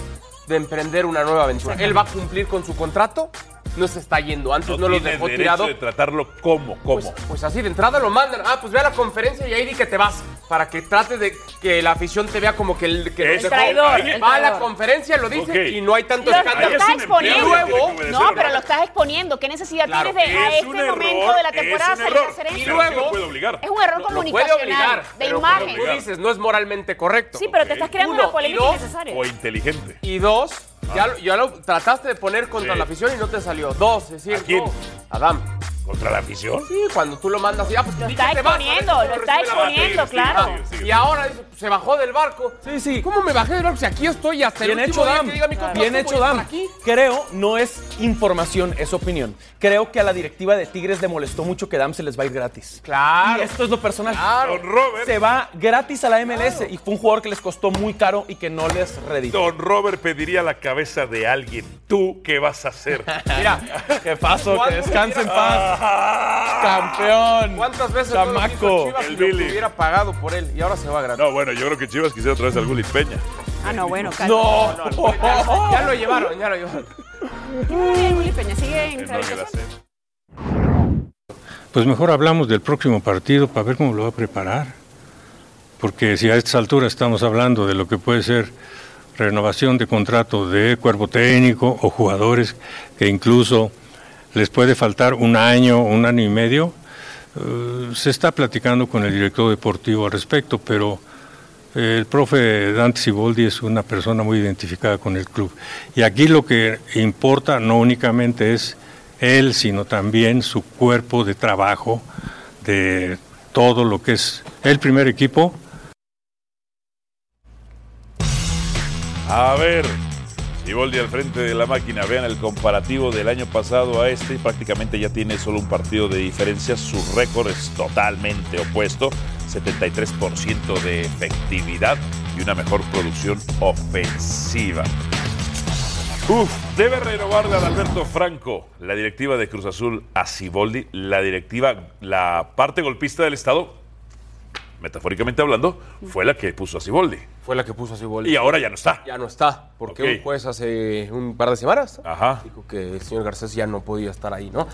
de emprender una nueva aventura. Él va a cumplir con su contrato, no se está yendo. Antes no, lo tiene dejó tirado. de tratarlo como, como. Pues, pues así de entrada lo mandan. Ah, pues ve a la conferencia y ahí di que te vas. Para que trates de que la afición te vea como que el que traidor, Ahí el Va a la conferencia, lo dice y no hay tanto Lo, escándalo. lo estás exponiendo. luego- no, pero lo estás exponiendo. ¿Qué necesidad Claro, tienes de a Es este momento de la temporada salir a hacer Y esto? luego lo puede obligar. Es un error Lo puede comunicacional, obligar, de imagen. tú dices, no es moralmente correcto. Sí, pero te estás creando Uno, una polémica y innecesaria. O inteligente. Y dos, ya, lo- ya lo trataste de poner contra Sí. la afición y no te salió. Dos, es decir, ¿A quién? Adam. ¿Contra la afición? Sí, cuando tú lo mandas y ah, pues Lo está exponiendo, lo está exponiendo, claro. sigue. Y ahora dice, se bajó del barco. Sí, sí. ¿Cómo me bajé del barco? Si aquí estoy hasta el Bien último hecho, día Dam. que diga mi contrato Bien hecho, estar Dam. aquí. Creo, no es información, es opinión. Creo que a la directiva de Tigres le molestó mucho que Dam se les va a ir gratis. Claro. Y esto es lo personal. Claro. Don Robert. Se va gratis a la MLS y fue un jugador que les costó muy caro y que no les reditó. Don Robert pediría la cabeza de alguien. ¿Tú qué vas a hacer? Mira, ¿Qué pasó? Que ¿Cuánto descanse en Ah. paz. Campeón. ¿cuántas veces no lo Chamaco. Chivas El y lo hubiera pagado por él? Y ahora se va gratis. No, bueno, yo creo que Chivas quisiera otra vez al Gullit Peña. Ah, no, bueno, calma. No. Ya, ya lo llevaron, ya lo llevaron. El Peña sigue en no. Pues mejor hablamos del próximo partido para ver cómo lo va a preparar. Porque si a estas alturas estamos hablando de lo que puede ser renovación de contrato de cuerpo técnico o jugadores que incluso les puede faltar un año, un año y medio, eh, se está platicando con el director deportivo al respecto, pero el profe Dante Siboldi es una persona muy identificada con el club. Y aquí lo que importa no únicamente es él, sino también su cuerpo de trabajo, de todo lo que es el primer equipo. A ver, Siboldi al frente de la máquina. Vean el comparativo del año pasado a este. Prácticamente ya tiene solo un partido de diferencia. Su récord es totalmente opuesto. 73% de efectividad y una mejor producción ofensiva. Uf, debe renovarle a Alberto Franco la directiva de Cruz Azul a Ciboldi, la directiva, la parte golpista del Estado, metafóricamente hablando, fue la que puso a Ciboldi. Fue la que puso a Ciboldi. Y ahora ya no está. Ya no está, porque Ok. un juez hace un par de semanas Ajá. dijo que el señor Garcés ya no podía estar ahí, ¿no?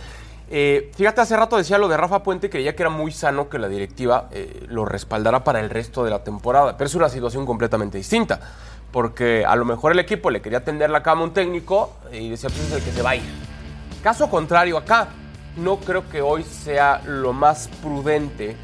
Eh, fíjate, hace rato decía lo de Rafa Puente, creía que era muy sano que la directiva eh, lo respaldara para el resto de la temporada, pero es una situación completamente distinta, porque a lo mejor el equipo le quería tender la cama a un técnico y decía, pues es el que se va a ir. Caso contrario acá, no creo que hoy sea lo más prudente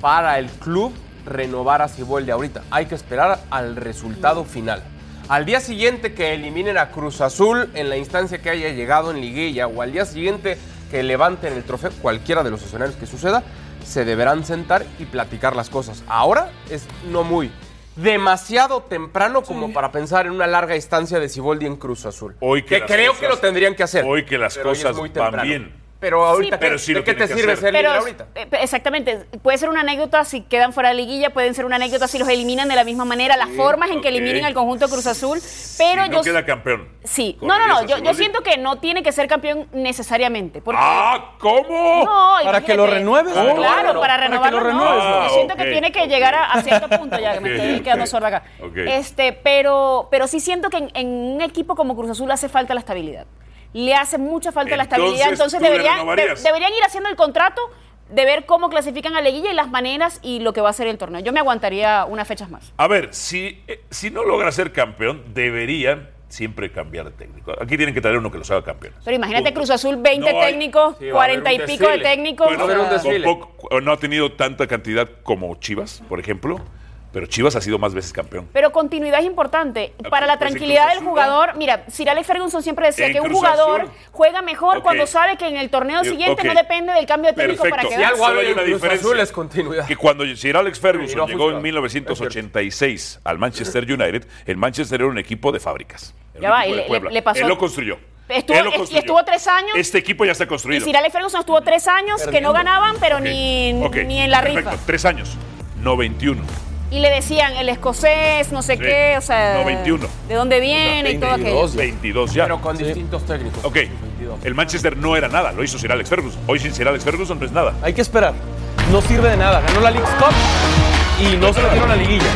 para el club renovar a Ciboldi ahorita. Hay que esperar al resultado final. Al día siguiente que eliminen a Cruz Azul en la instancia que haya llegado en liguilla o al día siguiente que levanten el trofeo, cualquiera de los escenarios que suceda, se deberán sentar y platicar las cosas. Ahora es no muy demasiado temprano como para pensar en una larga instancia de Ciboldi en Cruz Azul. Hoy que, que las creo cosas- que lo tendrían que hacer. Hoy que las cosas muy van bien. Pero ahorita, pero ¿qué- sí ¿de qué te sirve ser líder ahorita? eh, exactamente, puede ser una anécdota si quedan fuera de liguilla, pueden ser una anécdota si los eliminan de la misma manera, las formas en que eliminen al conjunto de Cruz Azul, pero Si no yo queda campeón. sí, no, no, no, ¿Correrías a yo, yo siento que no tiene que ser campeón necesariamente, porque ¡Ah! ¿Cómo? no, Para que lo renueves. Ah, No, claro, no, no. para Para que renovarlo. lo no. renueves, no. Yo siento Ah, que tiene que llegar a, a cierto punto ya, que me estoy quedando sorda acá. Este, pero, pero sí siento que en, en un equipo como Cruz Azul hace falta la estabilidad. Le hace mucha falta la estabilidad. Entonces, Entonces ¿tú le deberían, de- deberían ir haciendo el contrato de ver cómo clasifican a Leguilla y las maneras y lo que va a ser el torneo. Yo me aguantaría unas fechas más. A ver, si, eh, si no logra ser campeón, deberían siempre cambiar de técnico. Aquí tienen que traer uno que los haga campeón. Pero imagínate Punto. Cruz Azul, 20 No hay- técnicos, Sí, va a haber 40 y pico de técnicos. Bueno, o sea, un desfile. con poco- no ha tenido tanta cantidad como Chivas, por ejemplo, pero Chivas ha sido más veces campeón. Pero continuidad es importante. Para la pues tranquilidad del jugador, mira, Sir Alex Ferguson siempre decía En que un jugador Azul. juega mejor cuando sabe que en el torneo siguiente no depende del cambio de técnico para Perfecto. que Si algo hay una Cruz diferencia. Azul es continuidad. Que cuando Sir Alex Ferguson Y no llegó en funcionado. 1986 al Manchester United, el Manchester era un equipo de fábricas. Ya va, y le- Puebla. le pasó- Él lo construyó. Estuvo- Él lo y construyó. estuvo tres años. Este equipo ya está Y construido. Sir Alex Ferguson estuvo tres años que no ganaban, pero ni, ni en la perfecto. rifa. Tres años. No 21. Y le decían el escocés, no sé Sí. qué, o sea. No, 21. De dónde viene y todo aquello. 22, 22 ya. Pero con distintos técnicos. Ok, el Manchester no era nada, lo hizo Sir Alex Ferguson. Hoy sin Sir Alex Ferguson no es nada. Hay que esperar. No sirve de nada. Ganó la League Cup y no se metieron a la liguilla.